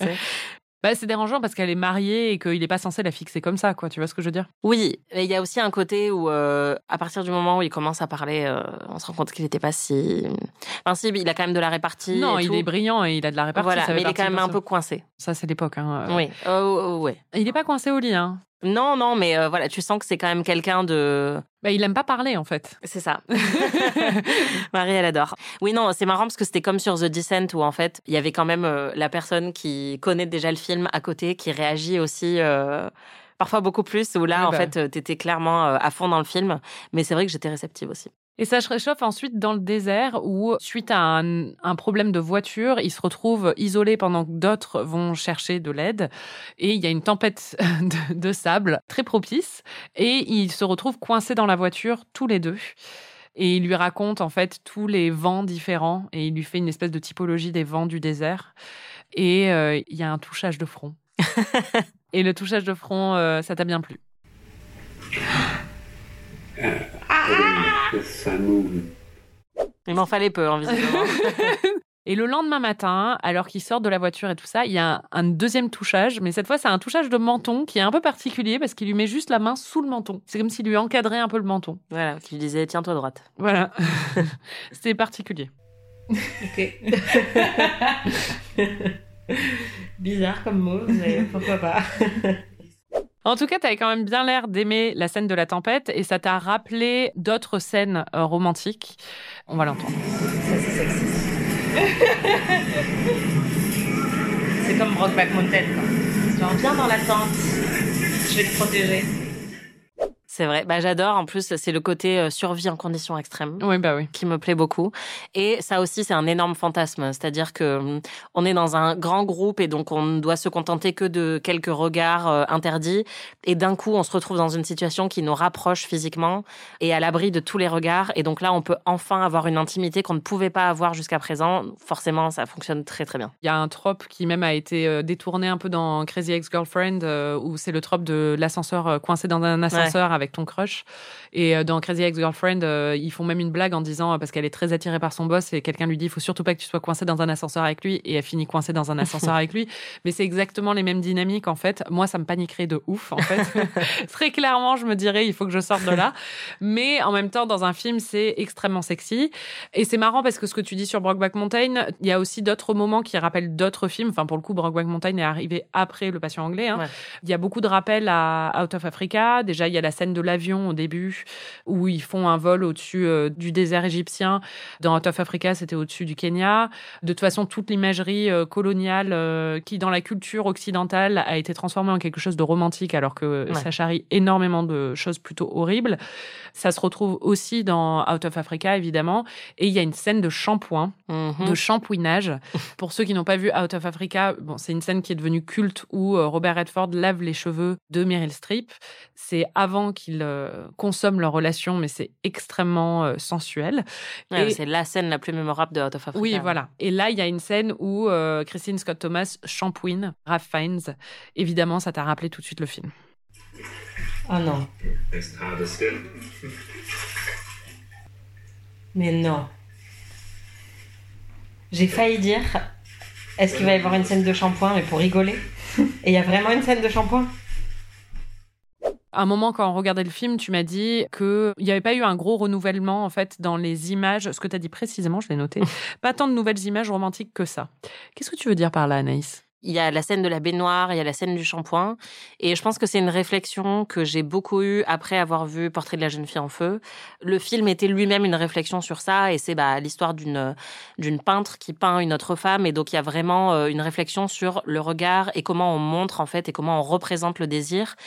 C'est- Bah, c'est dérangeant parce qu'elle est mariée et qu'il n'est pas censé la fixer comme ça, quoi. Tu vois ce que je veux dire? Oui, et il y a aussi un côté où, euh, à partir du moment où il commence à parler, euh, on se rend compte qu'il n'était pas si. Enfin, si, il a quand même de la répartie. Non, et il tout. est brillant et il a de la répartie. Voilà, ça mais il est quand même un peu coincé. Ça, c'est l'époque. Hein. euh. Oui, oh, oh, ouais. Il n'est pas coincé au lit. Hein. Non, non, mais euh, voilà, tu sens que c'est quand même quelqu'un de. Bah, il aime pas parler, en fait. C'est ça. Marie, elle adore. Oui, non, c'est marrant parce que c'était comme sur The Descent où en fait, il y avait quand même euh, la personne qui connaît déjà le film à côté, qui réagit aussi. euh, Parfois beaucoup plus, où là, Oui, en bah. fait, euh, t'étais clairement euh, à fond dans le film. Mais c'est vrai que j'étais réceptive aussi. Et ça se réchauffe ensuite dans le désert où, suite à un, un problème de voiture, il se retrouve isolé pendant que d'autres vont chercher de l'aide. Et il y a une tempête de, de sable très propice. Et il se retrouve coincé dans la voiture tous les deux. Et il lui raconte en fait tous les vents différents. Et il lui fait une espèce de typologie des vents du désert. Et euh, il y a un touchage de front. et le touchage de front, euh, ça t'a bien plu? Il m'en fallait peu, hein, visiblement. Et le lendemain matin, alors qu'il sort de la voiture et tout ça, il y a un, un deuxième touchage, mais cette fois c'est un touchage de menton qui est un peu particulier parce qu'il lui met juste la main sous le menton. C'est comme s'il lui encadrait un peu le menton. voilà, qui lui disait tiens-toi droite. Voilà. C'est particulier. Ok. Bizarre comme mot, mais pourquoi pas. En tout cas, tu avais quand même bien l'air d'aimer la scène de la tempête et ça t'a rappelé d'autres scènes euh, romantiques. On va l'entendre. C'est comme Brokeback Mountain, quoi. Genre, viens dans la tente, je vais te protéger. C'est vrai, bah, j'adore. En plus, c'est le côté euh, survie en conditions extrêmes. Oui, bah oui. qui me plaît beaucoup. Et ça aussi, c'est un énorme fantasme. C'est-à-dire que hum, on est dans un grand groupe et donc on ne doit se contenter que de quelques regards euh, interdits. Et d'un coup, on se retrouve dans une situation qui nous rapproche physiquement et à l'abri de tous les regards. Et donc là, on peut enfin avoir une intimité qu'on ne pouvait pas avoir jusqu'à présent. Forcément, ça fonctionne très très bien. Il y a un trope qui même a été euh, détourné un peu dans Crazy Ex-Girlfriend, où c'est le trope de l'ascenseur coincé dans un ascenseur avec ton crush. Et euh, dans Crazy Ex-Girlfriend, euh, ils font même une blague en disant, euh, parce qu'elle est très attirée par son boss, et quelqu'un lui dit, il faut surtout pas que tu sois coincé dans un ascenseur avec lui, et elle finit coincée dans un ascenseur avec lui. Mais c'est exactement les mêmes dynamiques, en fait. Moi, ça me paniquerait de ouf, en fait. très clairement, je me dirais, il faut que je sorte de là. Mais en même temps, dans un film, c'est extrêmement sexy. Et c'est marrant parce que ce que tu dis sur Brokeback Mountain, il y a aussi d'autres moments qui rappellent d'autres films. Enfin, pour le coup, Brokeback Mountain est arrivé après Le Patient anglais. hein. Ouais. Il y a beaucoup de rappels à Out of Africa. Déjà, il y a la scène de l'avion au début où ils font un vol au-dessus euh, du désert égyptien. Dans Out of Africa, c'était au-dessus du Kenya. De toute façon, toute l'imagerie euh, coloniale euh, qui, dans la culture occidentale, a été transformée en quelque chose de romantique alors que Ouais. ça charrie énormément de choses plutôt horribles. Ça se retrouve aussi dans Out of Africa, évidemment. Et il y a une scène de shampoing Mhm. de shampouinage. Pour ceux qui n'ont pas vu Out of Africa, bon, c'est une scène qui est devenue culte où Robert Redford lave les cheveux de Meryl Streep. C'est avant qu'ils euh, consomment leur relation, mais c'est extrêmement euh, sensuel. Ouais, Et- C'est la scène la plus mémorable de Out of Africa. Oui, voilà. Et là, il y a une scène où euh, Christine Scott Thomas shampouine Ralph Fiennes. Évidemment, ça t'a rappelé tout de suite le film. Oh non. Mais non. J'ai failli dire est-ce qu'il va y avoir une scène de shampoing, mais pour rigoler? Et il y a vraiment une scène de shampoing? À un moment, quand on regardait le film, tu m'as dit qu'il n'y avait pas eu un gros renouvellement, en fait, dans les images. Ce que tu as dit précisément, je l'ai noté. pas tant de nouvelles images romantiques que ça. Qu'est-ce que tu veux dire par là, Anaïs? Il y a la scène de la baignoire, il y a la scène du shampoing. Et je pense que c'est une réflexion que j'ai beaucoup eue après avoir vu Portrait de la jeune fille en feu. Le film était lui-même une réflexion sur ça. Et c'est bah, l'histoire d'une, d'une peintre qui peint une autre femme. Et donc, il y a vraiment euh, une réflexion sur le regard et comment on montre, en fait, et comment on représente le désir.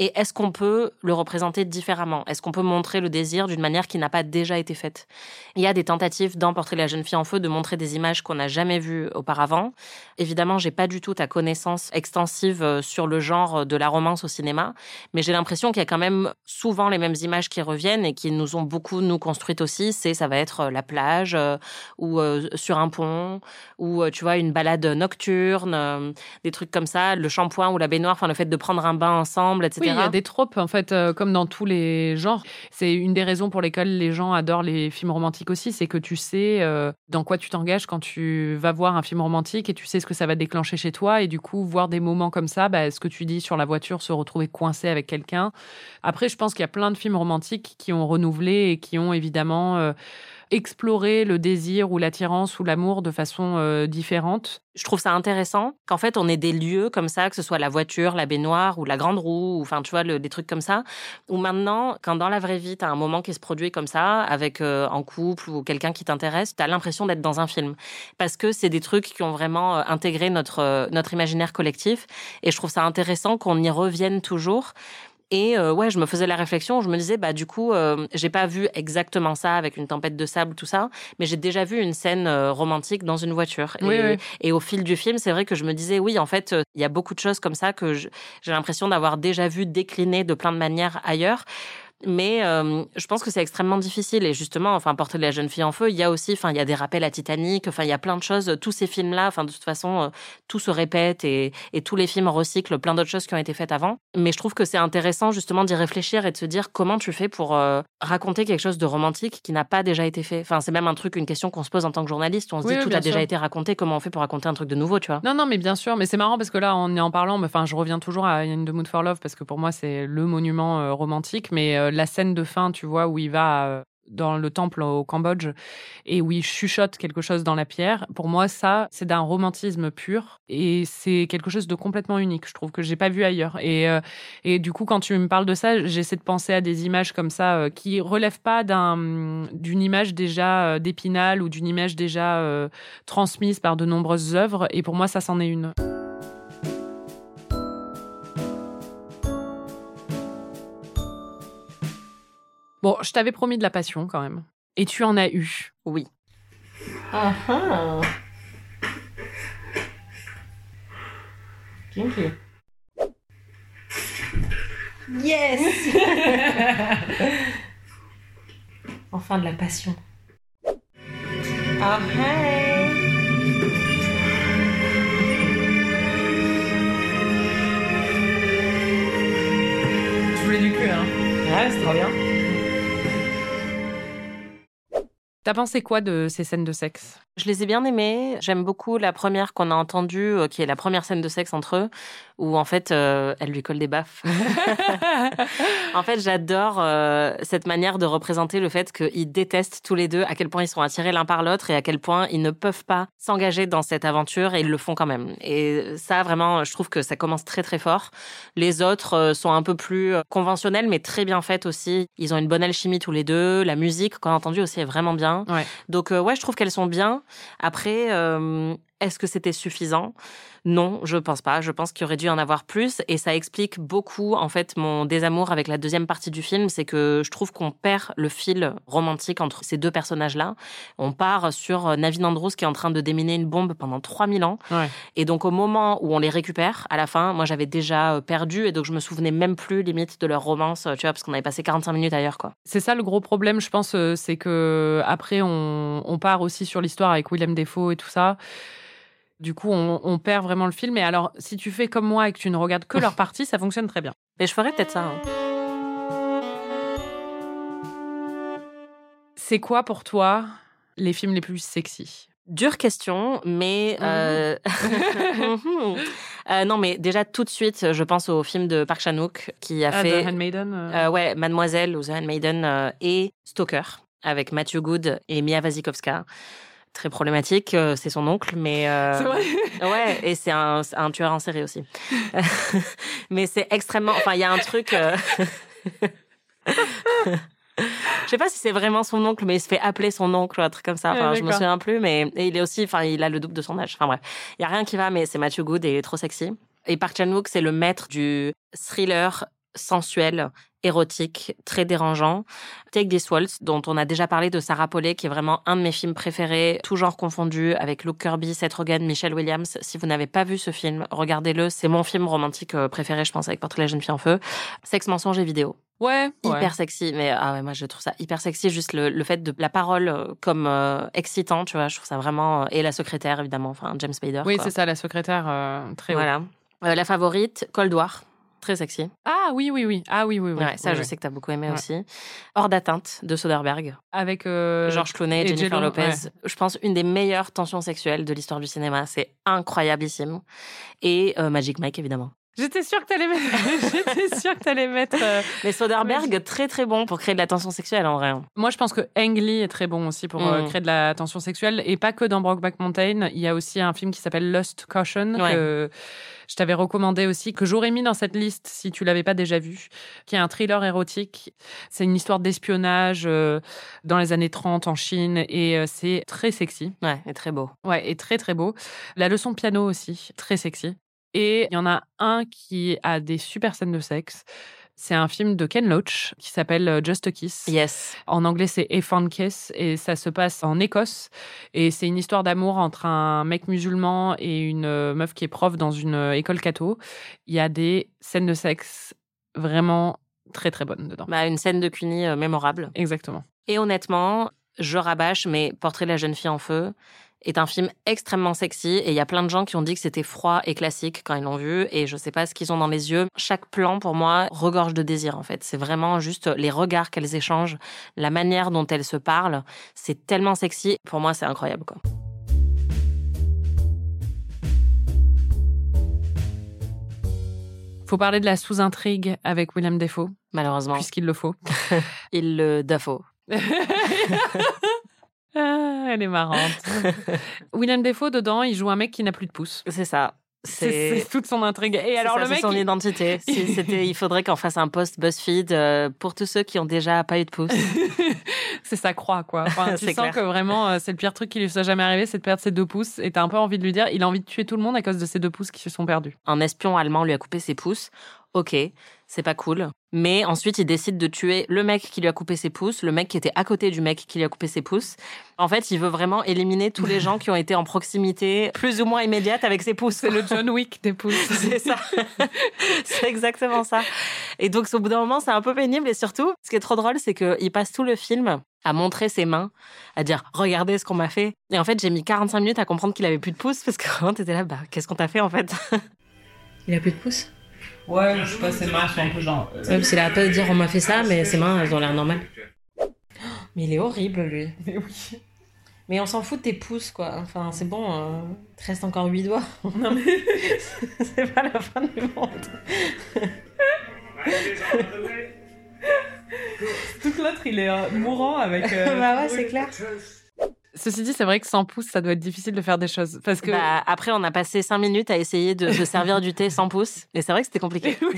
Et est-ce qu'on peut le représenter différemment? Est-ce qu'on peut montrer le désir d'une manière qui n'a pas déjà été faite? Il y a des tentatives dans Portrait de la jeune fille en feu de montrer des images qu'on n'a jamais vues auparavant. Évidemment, j'ai pas du tout ta connaissance extensive euh, sur le genre de la romance au cinéma, mais j'ai l'impression qu'il y a quand même souvent les mêmes images qui reviennent et qui nous ont beaucoup nous construites aussi. C'est ça va être euh, la plage euh, ou euh, sur un pont ou euh, tu vois une balade nocturne, euh, des trucs comme ça, le shampoing ou la baignoire, enfin le fait de prendre un bain ensemble, etc. Oui, il y a des tropes, en fait, euh, comme dans tous les genres. C'est une des raisons pour lesquelles les gens adorent les films romantiques aussi, c'est que tu sais euh, dans quoi tu t'engages quand tu vas voir un film romantique et tu sais ce que ça va déclencher chez toi. Et du coup, voir des moments comme ça, bah, ce que tu dis sur la voiture, se retrouver coincé avec quelqu'un. Après, je pense qu'il y a plein de films romantiques qui ont renouvelé et qui ont évidemment... euh, exploré le désir ou l'attirance ou l'amour de façon euh, différente. Je trouve ça intéressant qu'en fait, on ait des lieux comme ça, que ce soit la voiture, la baignoire ou la grande roue, ou enfin, tu vois, le- des trucs comme ça, où maintenant, quand dans la vraie vie, tu as un moment qui se produit comme ça, avec euh, en couple ou quelqu'un qui t'intéresse, tu as l'impression d'être dans un film. Parce que c'est des trucs qui ont vraiment euh, intégré notre, euh, notre imaginaire collectif. Et je trouve ça intéressant qu'on y revienne toujours. Et euh, ouais, je me faisais la réflexion, je me disais, bah du coup, euh, j'ai pas vu exactement ça avec une tempête de sable, tout ça, mais j'ai déjà vu une scène euh, romantique dans une voiture. Oui, et, oui. et au fil du film, c'est vrai que je me disais, oui, en fait, euh, il y a beaucoup de choses comme ça que j'ai l'impression d'avoir déjà vu décliner de plein de manières ailleurs. Mais euh, je pense que c'est extrêmement difficile. Et justement, enfin, de la jeune fille en feu, il y a aussi, enfin, il y a des rappels à Titanic. Enfin, il y a plein de choses. Tous ces films-là, enfin, de toute façon, euh, tout se répète et, et tous les films recyclent plein d'autres choses qui ont été faites avant. Mais je trouve que c'est intéressant justement d'y réfléchir et de se dire comment tu fais pour euh, raconter quelque chose de romantique qui n'a pas déjà été fait. Enfin, c'est même un truc, une question qu'on se pose en tant que journaliste. On se Oui, dit oui, tout a déjà été raconté. Comment on fait pour raconter un truc de nouveau, tu vois? Non, non, mais bien sûr. Mais c'est marrant parce que là, en en parlant, enfin, je reviens toujours à In the Mood for Love parce que pour moi, c'est le monument romantique. Mais la scène de fin, tu vois, où il va dans le temple au Cambodge et où il chuchote quelque chose dans la pierre, pour moi, ça, c'est d'un romantisme pur et c'est quelque chose de complètement unique. Je trouve que j'ai pas vu ailleurs. Et, et du coup, quand tu me parles de ça, j'essaie de penser à des images comme ça qui relèvent pas d'un d'une image déjà d'épinal ou d'une image déjà transmise par de nombreuses œuvres. Et pour moi, ça, c'en est une. Bon, je t'avais promis de la passion quand même. Et tu en as eu. Oui. Ah ah Kinky. Yes Enfin de la passion. Ah Tu voulais du cul, hein? Ouais, c'est trop bien. T'as pensé quoi de ces scènes de sexe? Je les ai bien aimées. J'aime beaucoup la première qu'on a entendue, euh, qui est la première scène de sexe entre eux, où en fait, euh, elle lui colle des baffes. en fait, j'adore euh, cette manière de représenter le fait qu'ils détestent tous les deux, à quel point ils sont attirés l'un par l'autre et à quel point ils ne peuvent pas s'engager dans cette aventure et ils le font quand même. Et ça, vraiment, je trouve que ça commence très très fort. Les autres sont un peu plus conventionnels, mais très bien faites aussi. Ils ont une bonne alchimie tous les deux. La musique, qu'on a entendu aussi, est vraiment bien. Ouais. Donc euh, ouais, je trouve qu'elles sont bien. Après, euh, est-ce que c'était suffisant? Non, je pense pas. Je pense qu'il aurait dû en avoir plus et ça explique beaucoup en fait mon désamour avec la deuxième partie du film, c'est que je trouve qu'on perd le fil romantique entre ces deux personnages-là. On part sur euh, Navin Andrews qui est en train de déminer une bombe pendant 3000 ans Ouais. et donc au moment où on les récupère, à la fin, moi j'avais déjà euh, perdu et donc je me souvenais même plus limite de leur romance, euh, tu vois, parce qu'on avait passé 45 minutes ailleurs quoi. C'est ça le gros problème, je pense, c'est que après on, on part aussi sur l'histoire avec Willem Dafoe et tout ça. Du coup, on, on perd vraiment le film. Et alors, si tu fais comme moi et que tu ne regardes que leur partie, ça fonctionne très bien. Mais je ferais peut-être ça. hein. C'est quoi pour toi les films les plus sexy? Dure question, mais euh, euh, non, mais déjà tout de suite, je pense au film de Park Chan-wook qui a Ah, fait The Handmaiden euh, ouais Mademoiselle ou The Handmaiden et Stalker avec Matthew Good et Mia Wasikowska. Très problématique, euh, c'est son oncle, mais euh, vrai ouais, et c'est un, tueur en série aussi. mais c'est extrêmement, enfin il y a un truc. euh, Je sais pas si c'est vraiment son oncle, mais il se fait appeler son oncle ou un truc comme ça. Enfin, Ouais, je me souviens plus, mais et il est aussi, enfin, il a le double de son âge. Enfin bref, il y a rien qui va, mais c'est Matthew Good et il est trop sexy. Et Park Chan Wook, c'est le maître du thriller sensuel, érotique, très dérangeant. Take This Waltz, dont on a déjà parlé de Sarah Paulet, qui est vraiment un de mes films préférés, tout genre confondu, avec Luke Kirby, Seth Rogen, Michelle Williams. Si vous n'avez pas vu ce film, regardez-le. C'est mon film romantique euh, préféré, je pense, avec Portrait de la jeune fille en feu. Sexe, mensonge et vidéo Ouais, hyper ouais. sexy mais ah ouais moi je trouve ça hyper sexy juste le, le fait de la parole euh, comme euh, excitant tu vois je trouve ça vraiment euh, et la secrétaire évidemment enfin James Spader Oui, c'est ça, la secrétaire euh, très voilà Euh, la favorite Cold War Très sexy. Ah oui, oui, oui. Ah oui, oui, oui. Ouais, ça, Oui, je oui. sais que tu as beaucoup aimé Ouais. aussi. Hors d'atteinte de Soderbergh. Avec euh, Georges Clooney, et Jennifer Lopez. ouais. Je pense une des meilleures tensions sexuelles de l'histoire du cinéma. C'est incroyablissime. Et euh, Magic Mike, évidemment. J'étais sûre que t'allais mettre. J'étais sûre que t'allais mettre. euh, Mais Soderbergh, très très bon pour créer de la tension sexuelle en vrai. Moi, je pense que Ang Lee est très bon aussi pour euh, Mm. créer de la tension sexuelle. Et pas que dans Brokeback Mountain. Il y a aussi un film qui s'appelle Lust Caution, Ouais. que je t'avais recommandé aussi, que j'aurais mis dans cette liste si tu l'avais pas déjà vu, qui est un thriller érotique. C'est une histoire d'espionnage euh, dans les années 30 en Chine. Et euh, c'est très sexy. Ouais, et très beau. Ouais, et très très beau. La leçon de piano aussi, très sexy. Et il y en a un qui a des super scènes de sexe. C'est un film de Ken Loach qui s'appelle euh, Just a Kiss. Yes. En anglais, c'est A Fun Kiss et ça se passe en Écosse. Et c'est une histoire d'amour entre un mec musulman et une euh, meuf qui est prof dans une euh, école catho. Il y a des scènes de sexe vraiment très très bonnes dedans. Bah, une scène de Cuny euh, mémorable. Exactement. Et honnêtement, je rabâche, mais Portrait de la jeune fille en feu est un film extrêmement sexy et il y a plein de gens qui ont dit que c'était froid et classique quand ils l'ont vu et je sais pas ce qu'ils ont dans les yeux. Chaque plan pour moi regorge de désir en fait. C'est vraiment juste les regards qu'elles échangent, la manière dont elles se parlent. C'est tellement sexy. Pour moi, c'est incroyable quoi. Faut parler de la sous-intrigue avec William Defoe, Malheureusement, puisqu'il le faut. il le Dafoe. Ah, elle est marrante. William Defoe, dedans, il joue un mec qui n'a plus de pouce. C'est ça. C'est toute son intrigue. Et C'est alors, ça, le mec. son il- identité. Il faudrait qu'on fasse un post BuzzFeed euh, pour tous ceux qui ont déjà pas eu de pouce. c'est sa croix, quoi. Enfin, tu sens clair. que vraiment, euh, c'est le pire truc qui lui soit jamais arrivé, c'est de perdre ses deux pouces. Et t'as un peu envie de lui dire, il a envie de tuer tout le monde à cause de ses deux pouces qui se sont perdus. un espion allemand lui a coupé ses pouces. Ok, c'est pas cool. Mais ensuite, il décide de tuer le mec qui lui a coupé ses pouces, le mec qui était à côté du mec qui lui a coupé ses pouces. En fait, il veut vraiment éliminer tous les gens qui ont été en proximité plus ou moins immédiate avec ses pouces. C'est le John Wick des pouces. C'est ça. c'est exactement ça. Et donc, au bout d'un moment, c'est un peu pénible. Et surtout, ce qui est trop drôle, c'est qu'il passe tout le film à montrer ses mains, à dire regardez ce qu'on m'a fait. Et en fait, j'ai mis 45 minutes à comprendre qu'il avait plus de pouces parce que vraiment, t'étais là, bah, qu'est-ce qu'on t'a fait en fait Il a plus de pouces? Ouais, je sais pas, ses mains sont un peu genre. euh, Ouais, parce qu'il arrête pas de dire on m'a fait ça, mais ses mains, elles ont l'air normales. Mais il est horrible, lui. Mais oui. Mais on s'en fout de tes pouces, quoi. Enfin, c'est bon, euh, il te reste encore 8 doigts. Non, mais. c'est pas la fin du monde. Tout l'autre, il est euh, mourant avec. euh, bah ouais, c'est clair. Ceci dit, c'est vrai que sans pouce, ça doit être difficile de faire des choses. Parce que. Bah, après, on a passé 5 minutes à essayer de se servir du thé sans pouce. Et c'est vrai que c'était compliqué.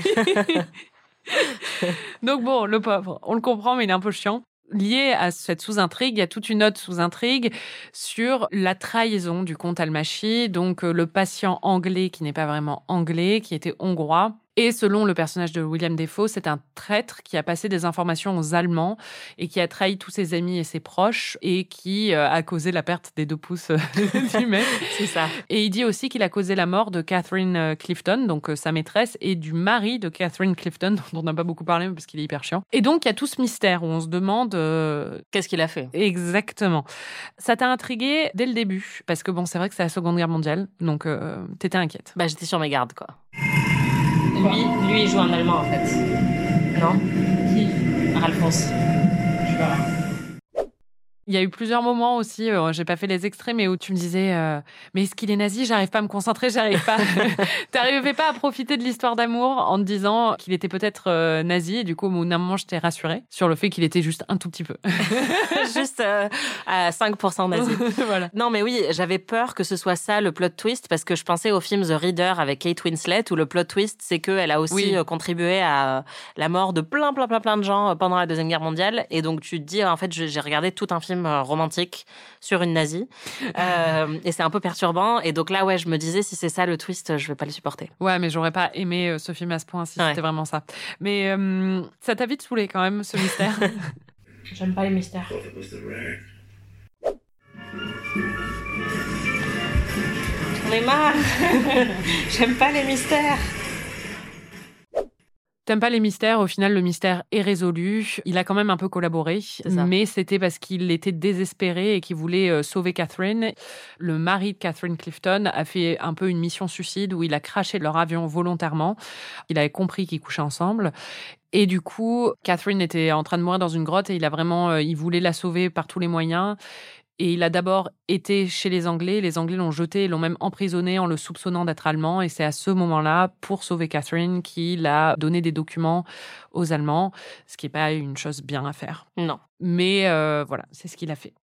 Donc bon, le pauvre, on le comprend, mais il est un peu chiant. Lié à cette sous-intrigue, il y a toute une autre sous-intrigue sur la trahison du comte Almachi, donc euh, le patient anglais qui n'est pas vraiment anglais, qui était hongrois. Et selon le personnage de William Defoe, c'est un traître qui a passé des informations aux Allemands et qui a trahi tous ses amis et ses proches et qui euh, a causé la perte des deux pouces euh, du mec. c'est ça. Et il dit aussi qu'il a causé la mort de Catherine euh, Clifton, donc sa maîtresse, et du mari de Catherine Clifton, dont on n'a pas beaucoup parlé parce qu'il est hyper chiant. Et donc il y a tout ce mystère où on se demande euh, Qu'est-ce qu'il a fait? Exactement. Ça t'a intrigué dès le début, parce que bon, c'est vrai que c'est la Seconde Guerre mondiale, donc euh, t'étais inquiète. Bah, j'étais sur mes gardes, quoi. Lui, lui, il joue un allemand, en fait. Non? Qui? Ralphonse. Il y a eu plusieurs moments aussi, euh, j'ai pas fait les extraits, mais où tu me disais, euh, mais est-ce qu'il est nazi? J'arrive pas à me concentrer, j'arrive pas. T'arrivais pas à profiter de l'histoire d'amour en te disant qu'il était peut-être euh, nazi, et du coup, au bout d'un moment, je t'ai rassurée sur le fait qu'il était juste un tout petit peu. Juste euh, à 5% nazi. voilà. Non, mais oui, j'avais peur que ce soit ça le plot twist parce que je pensais au film The Reader avec Kate Winslet où le plot twist c'est qu'elle a aussi Oui. contribué à la mort de plein, plein, plein, plein de gens pendant la Deuxième Guerre mondiale. Et donc tu te dis, en fait, j'ai regardé tout un film euh, romantique sur une nazie Euh, et c'est un peu perturbant. Et donc là, ouais, je me disais, si c'est ça le twist, je vais pas le supporter. Ouais, mais j'aurais pas aimé euh, ce film à ce point si Ouais. c'était vraiment ça. Mais euh, ça t'a vite saoulé quand même, ce mystère. J'aime pas les mystères. J'en ai marre. J'aime pas les mystères. T'aimes pas les mystères, au final le mystère est résolu. Il a quand même un peu collaboré, mais c'était parce qu'il était désespéré et qu'il voulait euh, sauver Catherine. Le mari de Catherine Clifton a fait un peu une mission suicide où il a craché leur avion volontairement. Il avait compris qu'ils couchaient ensemble. Et du coup, Catherine était en train de mourir dans une grotte et il a vraiment, euh, il voulait la sauver par tous les moyens. Et il a d'abord été chez les Anglais. Les Anglais l'ont jeté et l'ont même emprisonné en le soupçonnant d'être allemand. Et c'est à ce moment-là, pour sauver Catherine, qu'il a donné des documents aux Allemands, ce qui n'est pas une chose bien à faire. Non. Mais euh, voilà, c'est ce qu'il a fait.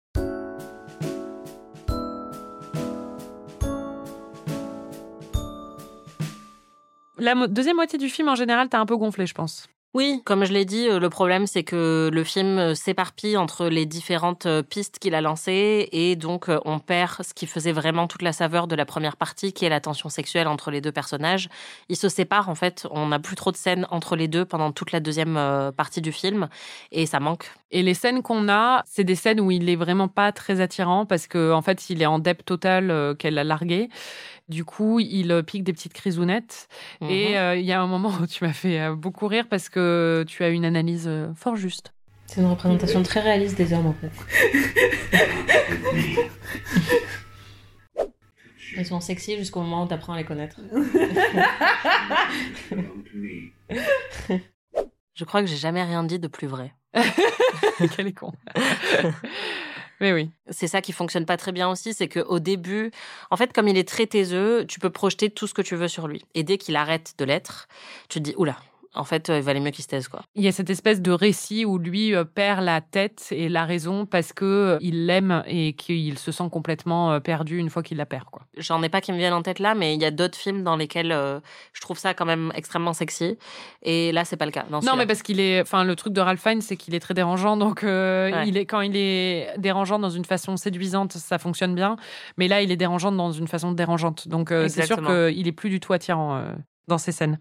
La mo- deuxième moitié du film, en général, t'as un peu gonflé, je pense. Oui, comme je l'ai dit, euh, le problème c'est que le film euh, s'éparpille entre les différentes euh, pistes qu'il a lancées et donc on perd ce qui faisait vraiment toute la saveur de la première partie qui est la tension sexuelle entre les deux personnages. Ils se séparent en fait, on n'a plus trop de scènes entre les deux pendant toute la deuxième partie du film et ça manque. Et les scènes qu'on a, c'est des scènes où il est vraiment pas très attirant parce que en fait, il est en dep total euh, qu'elle a largué. Du coup, il euh, pique des petites crisounettes. Mhm. Et euh, il y a un moment où tu m'as fait euh, beaucoup rire parce que tu as une analyse fort juste. C'est une représentation très réaliste des hommes en fait. Ils sont sexy jusqu'au moment où t'apprends à les connaître. Je crois que j'ai jamais rien dit de plus vrai. Quel est con. Mais oui. C'est ça qui fonctionne pas très bien aussi, c'est qu'au début, en fait, comme il est très taiseux, tu peux projeter tout ce que tu veux sur lui. Et dès qu'il arrête de l'être, tu te dis, oula, en fait, euh, il valait mieux qu'il se taise, quoi. Il y a cette espèce de récit où lui euh, perd la tête et la raison parce que euh, il l'aime et qu'il se sent complètement perdu une fois qu'il la perd, quoi. J'en ai pas qui me viennent en tête là, mais il y a d'autres films dans lesquels euh, je trouve ça quand même extrêmement sexy. Et là, c'est pas le cas. dans Non, mais parce qu'il est, enfin, le truc de Ralph Fiennes, c'est qu'il est très dérangeant. Donc, euh, Ouais. il est quand il est dérangeant dans une façon séduisante, ça fonctionne bien. Mais là, il est dérangeant dans une façon dérangeante. Donc, euh, c'est sûr qu'il est plus du tout attirant dans ces scènes.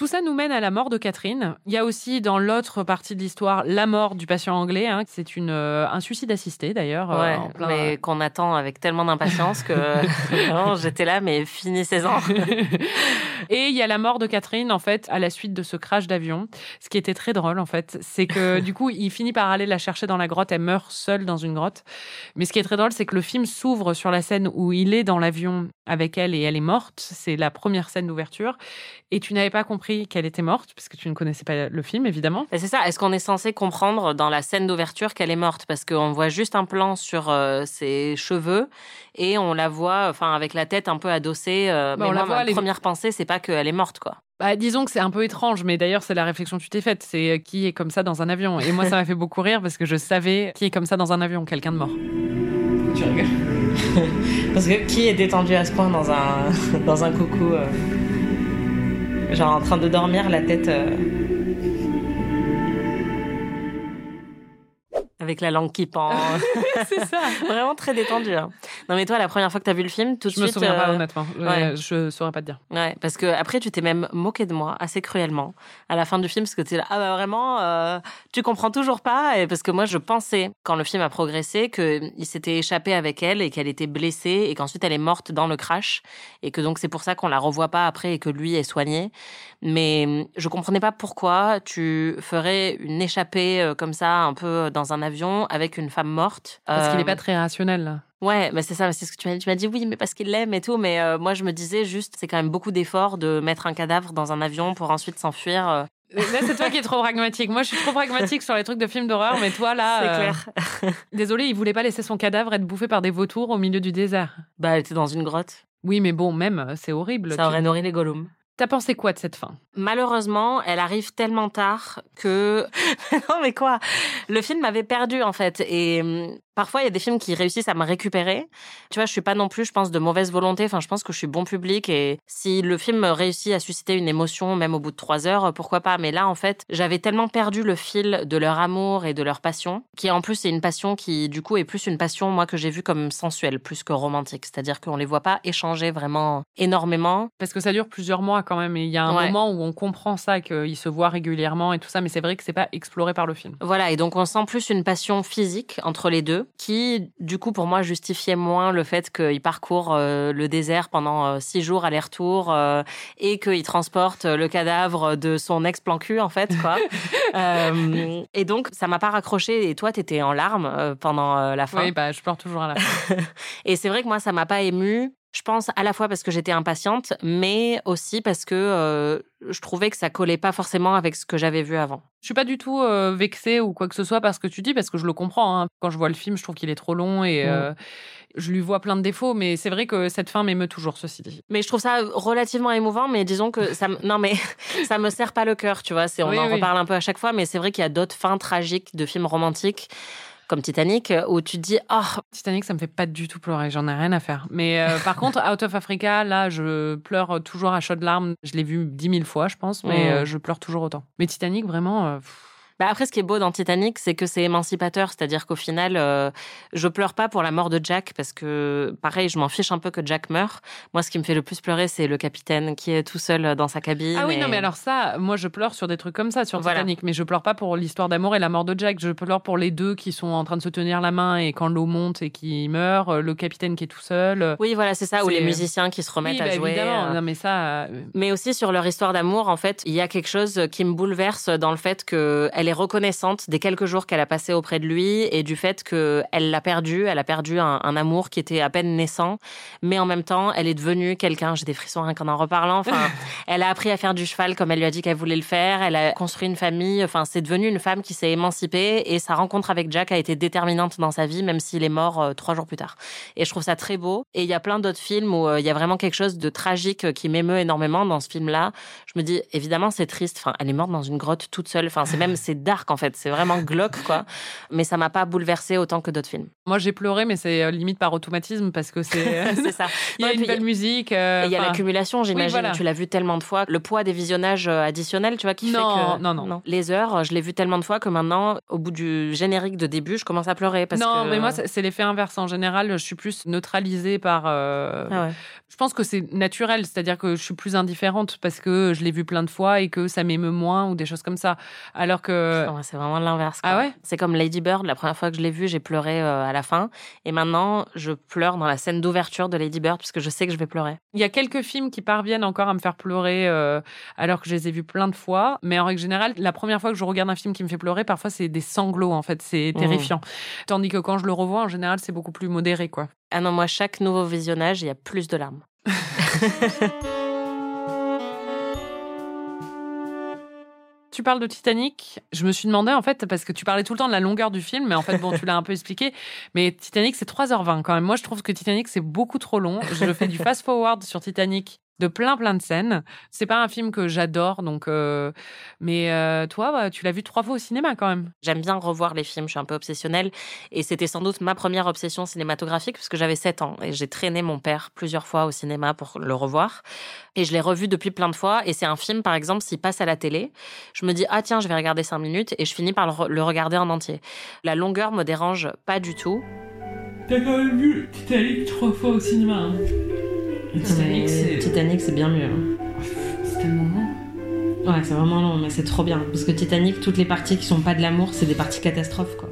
Tout ça nous mène à la mort de Catherine. Il y a aussi dans l'autre partie de l'histoire la mort du patient anglais. hein. C'est une euh, un suicide assisté d'ailleurs. euh, Ouais, plein- mais qu'on attend avec tellement d'impatience que j'étais là, mais finissez-en. Et il y a la mort de Catherine, en fait, à la suite de ce crash d'avion. Ce qui était très drôle, en fait, c'est que du coup, il finit par aller la chercher dans la grotte. Elle meurt seule dans une grotte. Mais ce qui est très drôle, c'est que le film s'ouvre sur la scène où il est dans l'avion avec elle et elle est morte. C'est la première scène d'ouverture. Et tu n'avais pas compris qu'elle était morte, parce que tu ne connaissais pas le film, évidemment. C'est ça, est-ce qu'on est censé comprendre dans la scène d'ouverture qu'elle est morte? Parce qu'on voit juste un plan sur euh, ses cheveux et on la voit enfin avec la tête un peu adossée. euh, Bah, mais on la voit, ma est- première pensée, c'est pas qu'elle est morte, quoi. Bah, disons que c'est un peu étrange, mais d'ailleurs, c'est la réflexion que tu t'es faite. C'est euh, qui est comme ça dans un avion. Et moi, ça m'a fait beaucoup rire parce que je savais qui est comme ça dans un avion, quelqu'un de mort. Tu rigoles? Parce que qui est détendu à ce point dans un, dans un coucou euh, Genre en train de dormir, la tête. Avec la langue qui pend. c'est ça. Vraiment très détendu. hein. Non, mais toi, la première fois que t'as vu le film, tout de Je me suite. souviens pas, euh, honnêtement. ouais. Je saurais pas te dire. Ouais, parce que après tu t'es même moqué de moi assez cruellement à la fin du film parce que tu es là ah bah vraiment euh, tu comprends toujours pas? Et parce que moi je pensais quand le film a progressé que il s'était échappé avec elle et qu'elle était blessée et qu'ensuite elle est morte dans le crash et que donc c'est pour ça qu'on la revoit pas après et que lui est soigné mais hum, je comprenais pas pourquoi tu ferais une échappée euh, comme ça un peu dans un avion avec une femme morte Parce qu'il Euh, est pas très rationnel. là. Ouais, bah c'est ça, c'est ce que tu m'as dit. Tu m'as dit oui, mais parce qu'il l'aime et tout. Mais euh, moi, je me disais juste, c'est quand même beaucoup d'efforts de mettre un cadavre dans un avion pour ensuite s'enfuir. euh. Là, c'est toi qui es trop pragmatique. Moi, je suis trop pragmatique sur les trucs de films d'horreur, mais toi, là. c'est euh, clair. Désolé, il voulait pas laisser son cadavre être bouffé par des vautours au milieu du désert. Bah, elle était dans une grotte. Oui, mais bon, même, euh, c'est horrible. Ça Tu- aurait nourri les Gollum. T'as pensé quoi de cette fin? Malheureusement, elle arrive tellement tard que non mais quoi? Le film m'avait perdu en fait et hum, parfois il y a des films qui réussissent à me récupérer. Tu vois, je suis pas non plus je pense de mauvaise volonté, enfin je pense que je suis bon public et si le film réussit à susciter une émotion même au bout de trois heures, pourquoi pas? Mais là en fait, j'avais tellement perdu le fil de leur amour et de leur passion, qui en plus c'est une passion qui du coup est plus une passion moi que j'ai vue comme sensuelle plus que romantique, c'est-à-dire qu'on les voit pas échanger vraiment énormément. Parce que ça dure plusieurs mois quand même. Et il y a un Ouais. moment où on comprend ça, qu'ils se voient régulièrement et tout ça, mais c'est vrai que c'est pas exploré par le film. Voilà, et donc on sent plus une passion physique entre les deux, 2, qui du coup pour moi justifiait moins le fait qu'il parcourt euh, le désert pendant euh, six jours aller-retour euh, et qu'il transporte le cadavre de son ex-plan cul en fait quoi. Et donc ça m'a pas raccroché et toi t'étais en larmes pendant la fin. Oui, bah, je pleure toujours à la fin. Et c'est vrai que moi, ça m'a pas ému. Je pense à la fois parce que j'étais impatiente, mais aussi parce que euh, je trouvais que ça collait pas forcément avec ce que j'avais vu avant. Je suis pas du tout euh, vexée ou quoi que ce soit parce que tu dis, parce que je le comprends. hein. Quand je vois le film, je trouve qu'il est trop long et Mm. euh, je lui vois plein de défauts, mais c'est vrai que cette fin m'émeut toujours, ceci dit. Mais je trouve ça relativement émouvant, mais disons que ça, non mais ça me serre pas le cœur, tu vois. C'est, on Oui, en oui. reparle un peu à chaque fois, mais c'est vrai qu'il y a d'autres fins tragiques de films romantiques comme Titanic où tu te dis, oh, Titanic, ça me fait pas du tout pleurer, j'en ai rien à faire. Mais euh, par contre, Out of Africa, là, je pleure toujours à chaudes larmes. Je l'ai vu dix mille fois, je pense, mais Mm. euh, je pleure toujours autant. Mais Titanic, vraiment. euh, pff, Bah après, ce qui est beau dans Titanic, c'est que c'est émancipateur, c'est-à-dire qu'au final, euh, je pleure pas pour la mort de Jack parce que, pareil, je m'en fiche un peu que Jack meure. Moi, ce qui me fait le plus pleurer, c'est le capitaine qui est tout seul dans sa cabine. Ah oui, et- non, mais alors ça, moi, je pleure sur des trucs comme ça, sur Voilà. Titanic, mais je pleure pas pour l'histoire d'amour et la mort de Jack. Je pleure pour les deux qui sont en train de se tenir la main et quand l'eau monte et qui meurt, euh, le capitaine qui est tout seul. euh, Oui, voilà, c'est ça, ou les musiciens qui se remettent oui, à bah, jouer. évidemment. euh, Non, mais ça. euh, Mais aussi sur leur histoire d'amour, en fait, il y a quelque chose qui me bouleverse dans le fait qu'elle est reconnaissante des quelques jours qu'elle a passé auprès de lui et du fait qu'elle l'a perdu. Elle a perdu un, un amour qui était à peine naissant, mais en même temps, elle est devenue quelqu'un. J'ai des frissons rien qu'en en reparlant. Enfin, elle a appris à faire du cheval comme elle lui a dit qu'elle voulait le faire. Elle a construit une famille. Enfin, c'est devenu une femme qui s'est émancipée et sa rencontre avec Jack a été déterminante dans sa vie, même s'il est mort euh, trois jours plus tard. Et je trouve ça très beau. Et il y a plein d'autres films où euh, il y a vraiment quelque chose de tragique euh, qui m'émeut énormément dans ce film-là. Je me dis, évidemment, c'est triste. Enfin, elle est morte dans une grotte toute seule. Enfin, c'est même, c'est dark en fait. C'est vraiment glauque, quoi. Mais ça m'a pas bouleversée autant que d'autres films. Moi, j'ai pleuré, mais c'est euh, limite par automatisme parce que c'est. c'est ça. Il y a une belle musique. euh, il y a l'accumulation, j'imagine. voilà. Tu l'as vu tellement de fois. Le poids des visionnages euh, additionnels, tu vois, qui Non, fait que. non, non. Les heures, euh, je l'ai vu tellement de fois que maintenant, au bout du générique de début, je commence à pleurer. Parce non, que... mais moi, c'est c'est l'effet inverse. En général, je suis plus neutralisée par. euh, Ah ouais. Je pense que c'est naturel, c'est-à-dire que je suis plus indifférente parce que je l'ai vu plein de fois et que ça m'émeut moins ou des choses comme ça. Alors que. Non, c'est vraiment l'inverse. Ah ouais C'est comme Lady Bird, la première fois que je l'ai vu, j'ai pleuré euh, à la fin. Et maintenant, je pleure dans la scène d'ouverture de Lady Bird parce que je sais que je vais pleurer. Il y a quelques films qui parviennent encore à me faire pleurer euh, alors que je les ai vus plein de fois. Mais en règle générale, la première fois que je regarde un film qui me fait pleurer, parfois c'est des sanglots en fait. C'est terrifiant. Tandis que quand je le revois, en général, c'est beaucoup plus modéré quoi. Ah non, moi, chaque nouveau visionnage, il y a plus de larmes. Tu parles de Titanic. Je me suis demandé, en fait, parce que tu parlais tout le temps de la longueur du film, mais en fait, bon, tu l'as un peu expliqué. Mais Titanic, c'est 3h20 quand même. Moi, je trouve que Titanic, c'est beaucoup trop long. Je fais du fast-forward sur Titanic de plein, plein de scènes. C'est pas un film que j'adore, donc. euh, Mais euh, toi, bah, tu l'as vu trois fois au cinéma quand même. J'aime bien revoir les films, je suis un peu obsessionnelle. Et c'était sans doute ma première obsession cinématographique, parce que j'avais 7 ans. Et j'ai traîné mon père plusieurs fois au cinéma pour le revoir. Et je l'ai revu depuis plein de fois. Et c'est un film, par exemple, s'il passe à la télé, je me dis, ah tiens, je vais regarder 5 minutes. Et je finis par le, re- le regarder en entier. La longueur me dérange pas du tout. T'as quand même vu Titanic trois fois au cinéma. hein? Et Titanic, c'est Titanic, c'est bien mieux. hein. c'est tellement long. Ouais, c'est vraiment long, mais c'est trop bien. Parce que Titanic, toutes les parties qui sont pas de l'amour, c'est des parties catastrophes, quoi.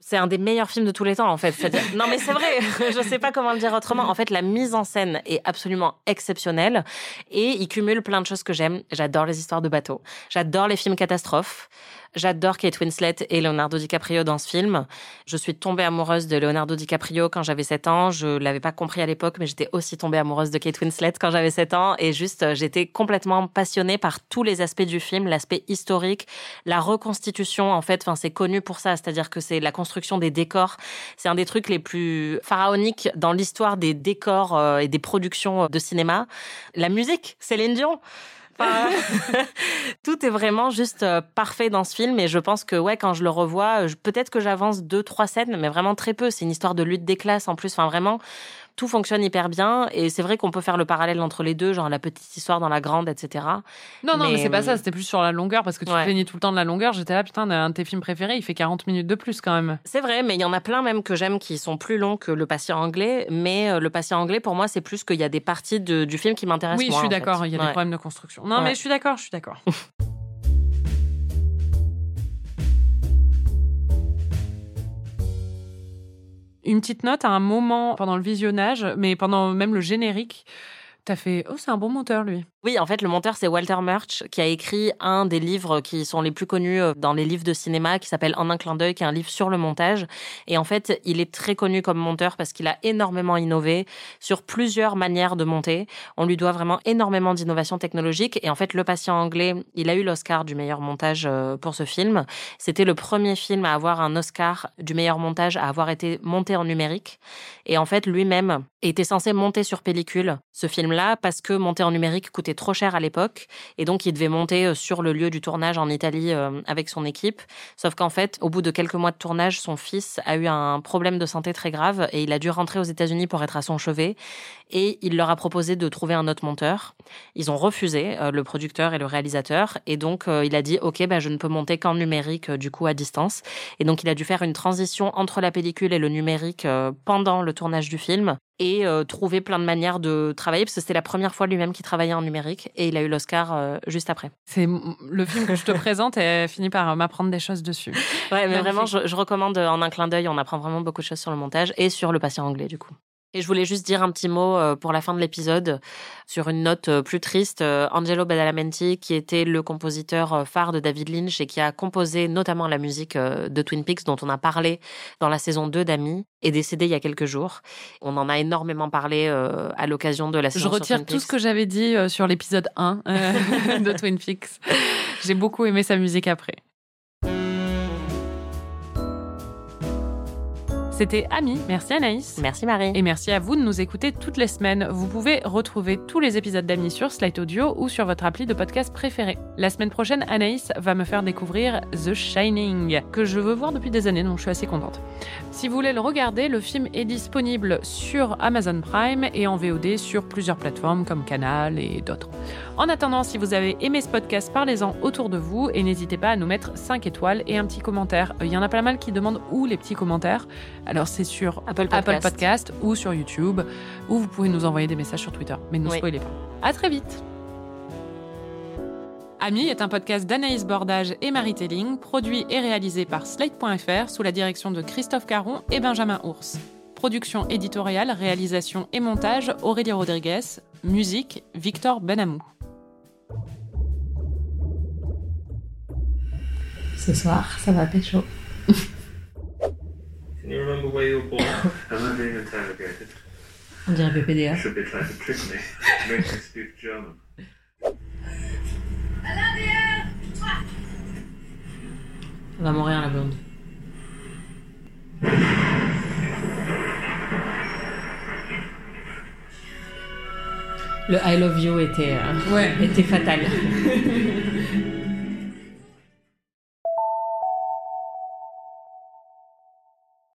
C'est un des meilleurs films de tous les temps, en fait. C'est-à-dire- Non, mais c'est vrai. Je sais pas comment le dire autrement. En fait, la mise en scène est absolument exceptionnelle et il cumule plein de choses que j'aime. J'adore les histoires de bateaux. J'adore les films catastrophes. J'adore Kate Winslet et Leonardo DiCaprio dans ce film. Je suis tombée amoureuse de Leonardo DiCaprio quand j'avais 7 ans. Je l'avais pas compris à l'époque, mais j'étais aussi tombée amoureuse de Kate Winslet quand j'avais 7 ans. Et juste, euh, j'étais complètement passionnée par tous les aspects du film, l'aspect historique, la reconstitution, en fait. Enfin, c'est connu pour ça. C'est-à-dire que c'est la construction des décors. C'est un des trucs les plus pharaoniques dans l'histoire des décors euh, et des productions de cinéma. La musique, Céline Dion. Tout est vraiment juste euh, parfait dans ce film et je pense que ouais quand je le revois euh, peut-être que j'avance deux trois scènes mais vraiment très peu. C'est une histoire de lutte des classes en plus. Enfin vraiment tout fonctionne hyper bien et c'est vrai qu'on peut faire le parallèle entre les deux genre la petite histoire dans la grande etc Non, non, mais, Mais, c'est pas ça. C'était plus sur la longueur parce que tu te plaignais tout le temps de la longueur. J'étais là, putain, un de tes films préférés, il fait 40 minutes de plus quand même. c'est vrai mais il y en a plein même que j'aime qui sont plus longs que le patient anglais mais euh, le patient anglais pour moi c'est plus qu'il y a des parties de- du film qui m'intéressent Oui, je suis d'accord. Il y a des problèmes de construction. Non, Ouais. mais je suis d'accord, je suis d'accord. Une petite note à un moment pendant le visionnage, mais pendant même le générique, fait Oh, c'est un bon monteur, lui. Oui, en fait, le monteur, c'est Walter Murch, qui a écrit un des livres qui sont les plus connus euh, dans les livres de cinéma, qui s'appelle En un clin d'œil, qui est un livre sur le montage. Et en fait, il est très connu comme monteur parce qu'il a énormément innové sur plusieurs manières de monter. On lui doit vraiment énormément d'innovations technologiques. Et en fait, Le Patient anglais, il a eu l'Oscar du meilleur montage euh, pour ce film. C'était le premier film à avoir un Oscar du meilleur montage, à avoir été monté en numérique. Et en fait, lui-même était censé monter sur pellicule ce film-là parce que monter en numérique coûtait trop cher à l'époque et donc il devait monter euh, sur le lieu du tournage en Italie euh, avec son équipe. Sauf qu'en fait, au bout de quelques mois de tournage, son fils a eu un problème de santé très grave et il a dû rentrer aux États-Unis pour être à son chevet et il leur a proposé de trouver un autre monteur. Ils ont refusé, euh, le producteur et le réalisateur, et donc il a dit ok, ben je ne peux monter qu'en numérique du coup à distance. Et donc il a dû faire une transition entre la pellicule et le numérique pendant le tournage du film et trouver plein de manières de travailler parce que c'était la première fois lui-même qu'il travaillait en numérique et il a eu l'Oscar euh, juste après. C'est le film que je te présente et finit par m'apprendre des choses dessus. Ouais, mais vraiment, je, je, recommande euh, en un clin d'œil, on apprend vraiment beaucoup de choses sur le montage et sur le patient anglais du coup. Et je voulais juste dire un petit mot euh, pour la fin de l'épisode sur une note euh, plus triste. Euh, Angelo Badalamenti, qui était le compositeur phare de David Lynch et qui a composé notamment la musique de Twin Peaks dont on a parlé dans la saison 2 d'Ami, est décédé il y a quelques jours. On en a énormément parlé à l'occasion de la saison Je retire tout ce que j'avais dit sur l'épisode 1 de Twin Peaks. J'ai beaucoup aimé sa musique après. C'était Ami. Merci Anaïs. Merci Marie. Et merci à vous de nous écouter toutes les semaines. Vous pouvez retrouver tous les épisodes d'Ami sur Slide Audio ou sur votre appli de podcast préféré. La semaine prochaine, Anaïs va me faire découvrir The Shining, que je veux voir depuis des années, donc je suis assez contente. Si vous voulez le regarder, le film est disponible sur Amazon Prime et en VOD sur plusieurs plateformes comme Canal et d'autres. En attendant, si vous avez aimé ce podcast, parlez-en autour de vous et n'hésitez pas à nous mettre 5 étoiles et un petit commentaire. Il y en a pas mal qui demandent où les petits commentaires. Alors c'est sur Apple Podcast. ou sur YouTube, ou vous pouvez nous envoyer des messages sur Twitter. Mais ne nous spoilez pas. À très vite Ami est un podcast d'Anaïs Bordage et Marie Telling, produit et réalisé par Slate.fr sous la direction de Christophe Caron et Benjamin Ours. Production éditoriale, réalisation et montage Aurélie Rodriguez. Musique Victor Benamou. Ce soir, ça va pécho. Can you remember where you were born? Am I being interrogated? On dirait PPDA. Elle va mourir la blonde. Le I love you était, euh, Ouais. était fatal.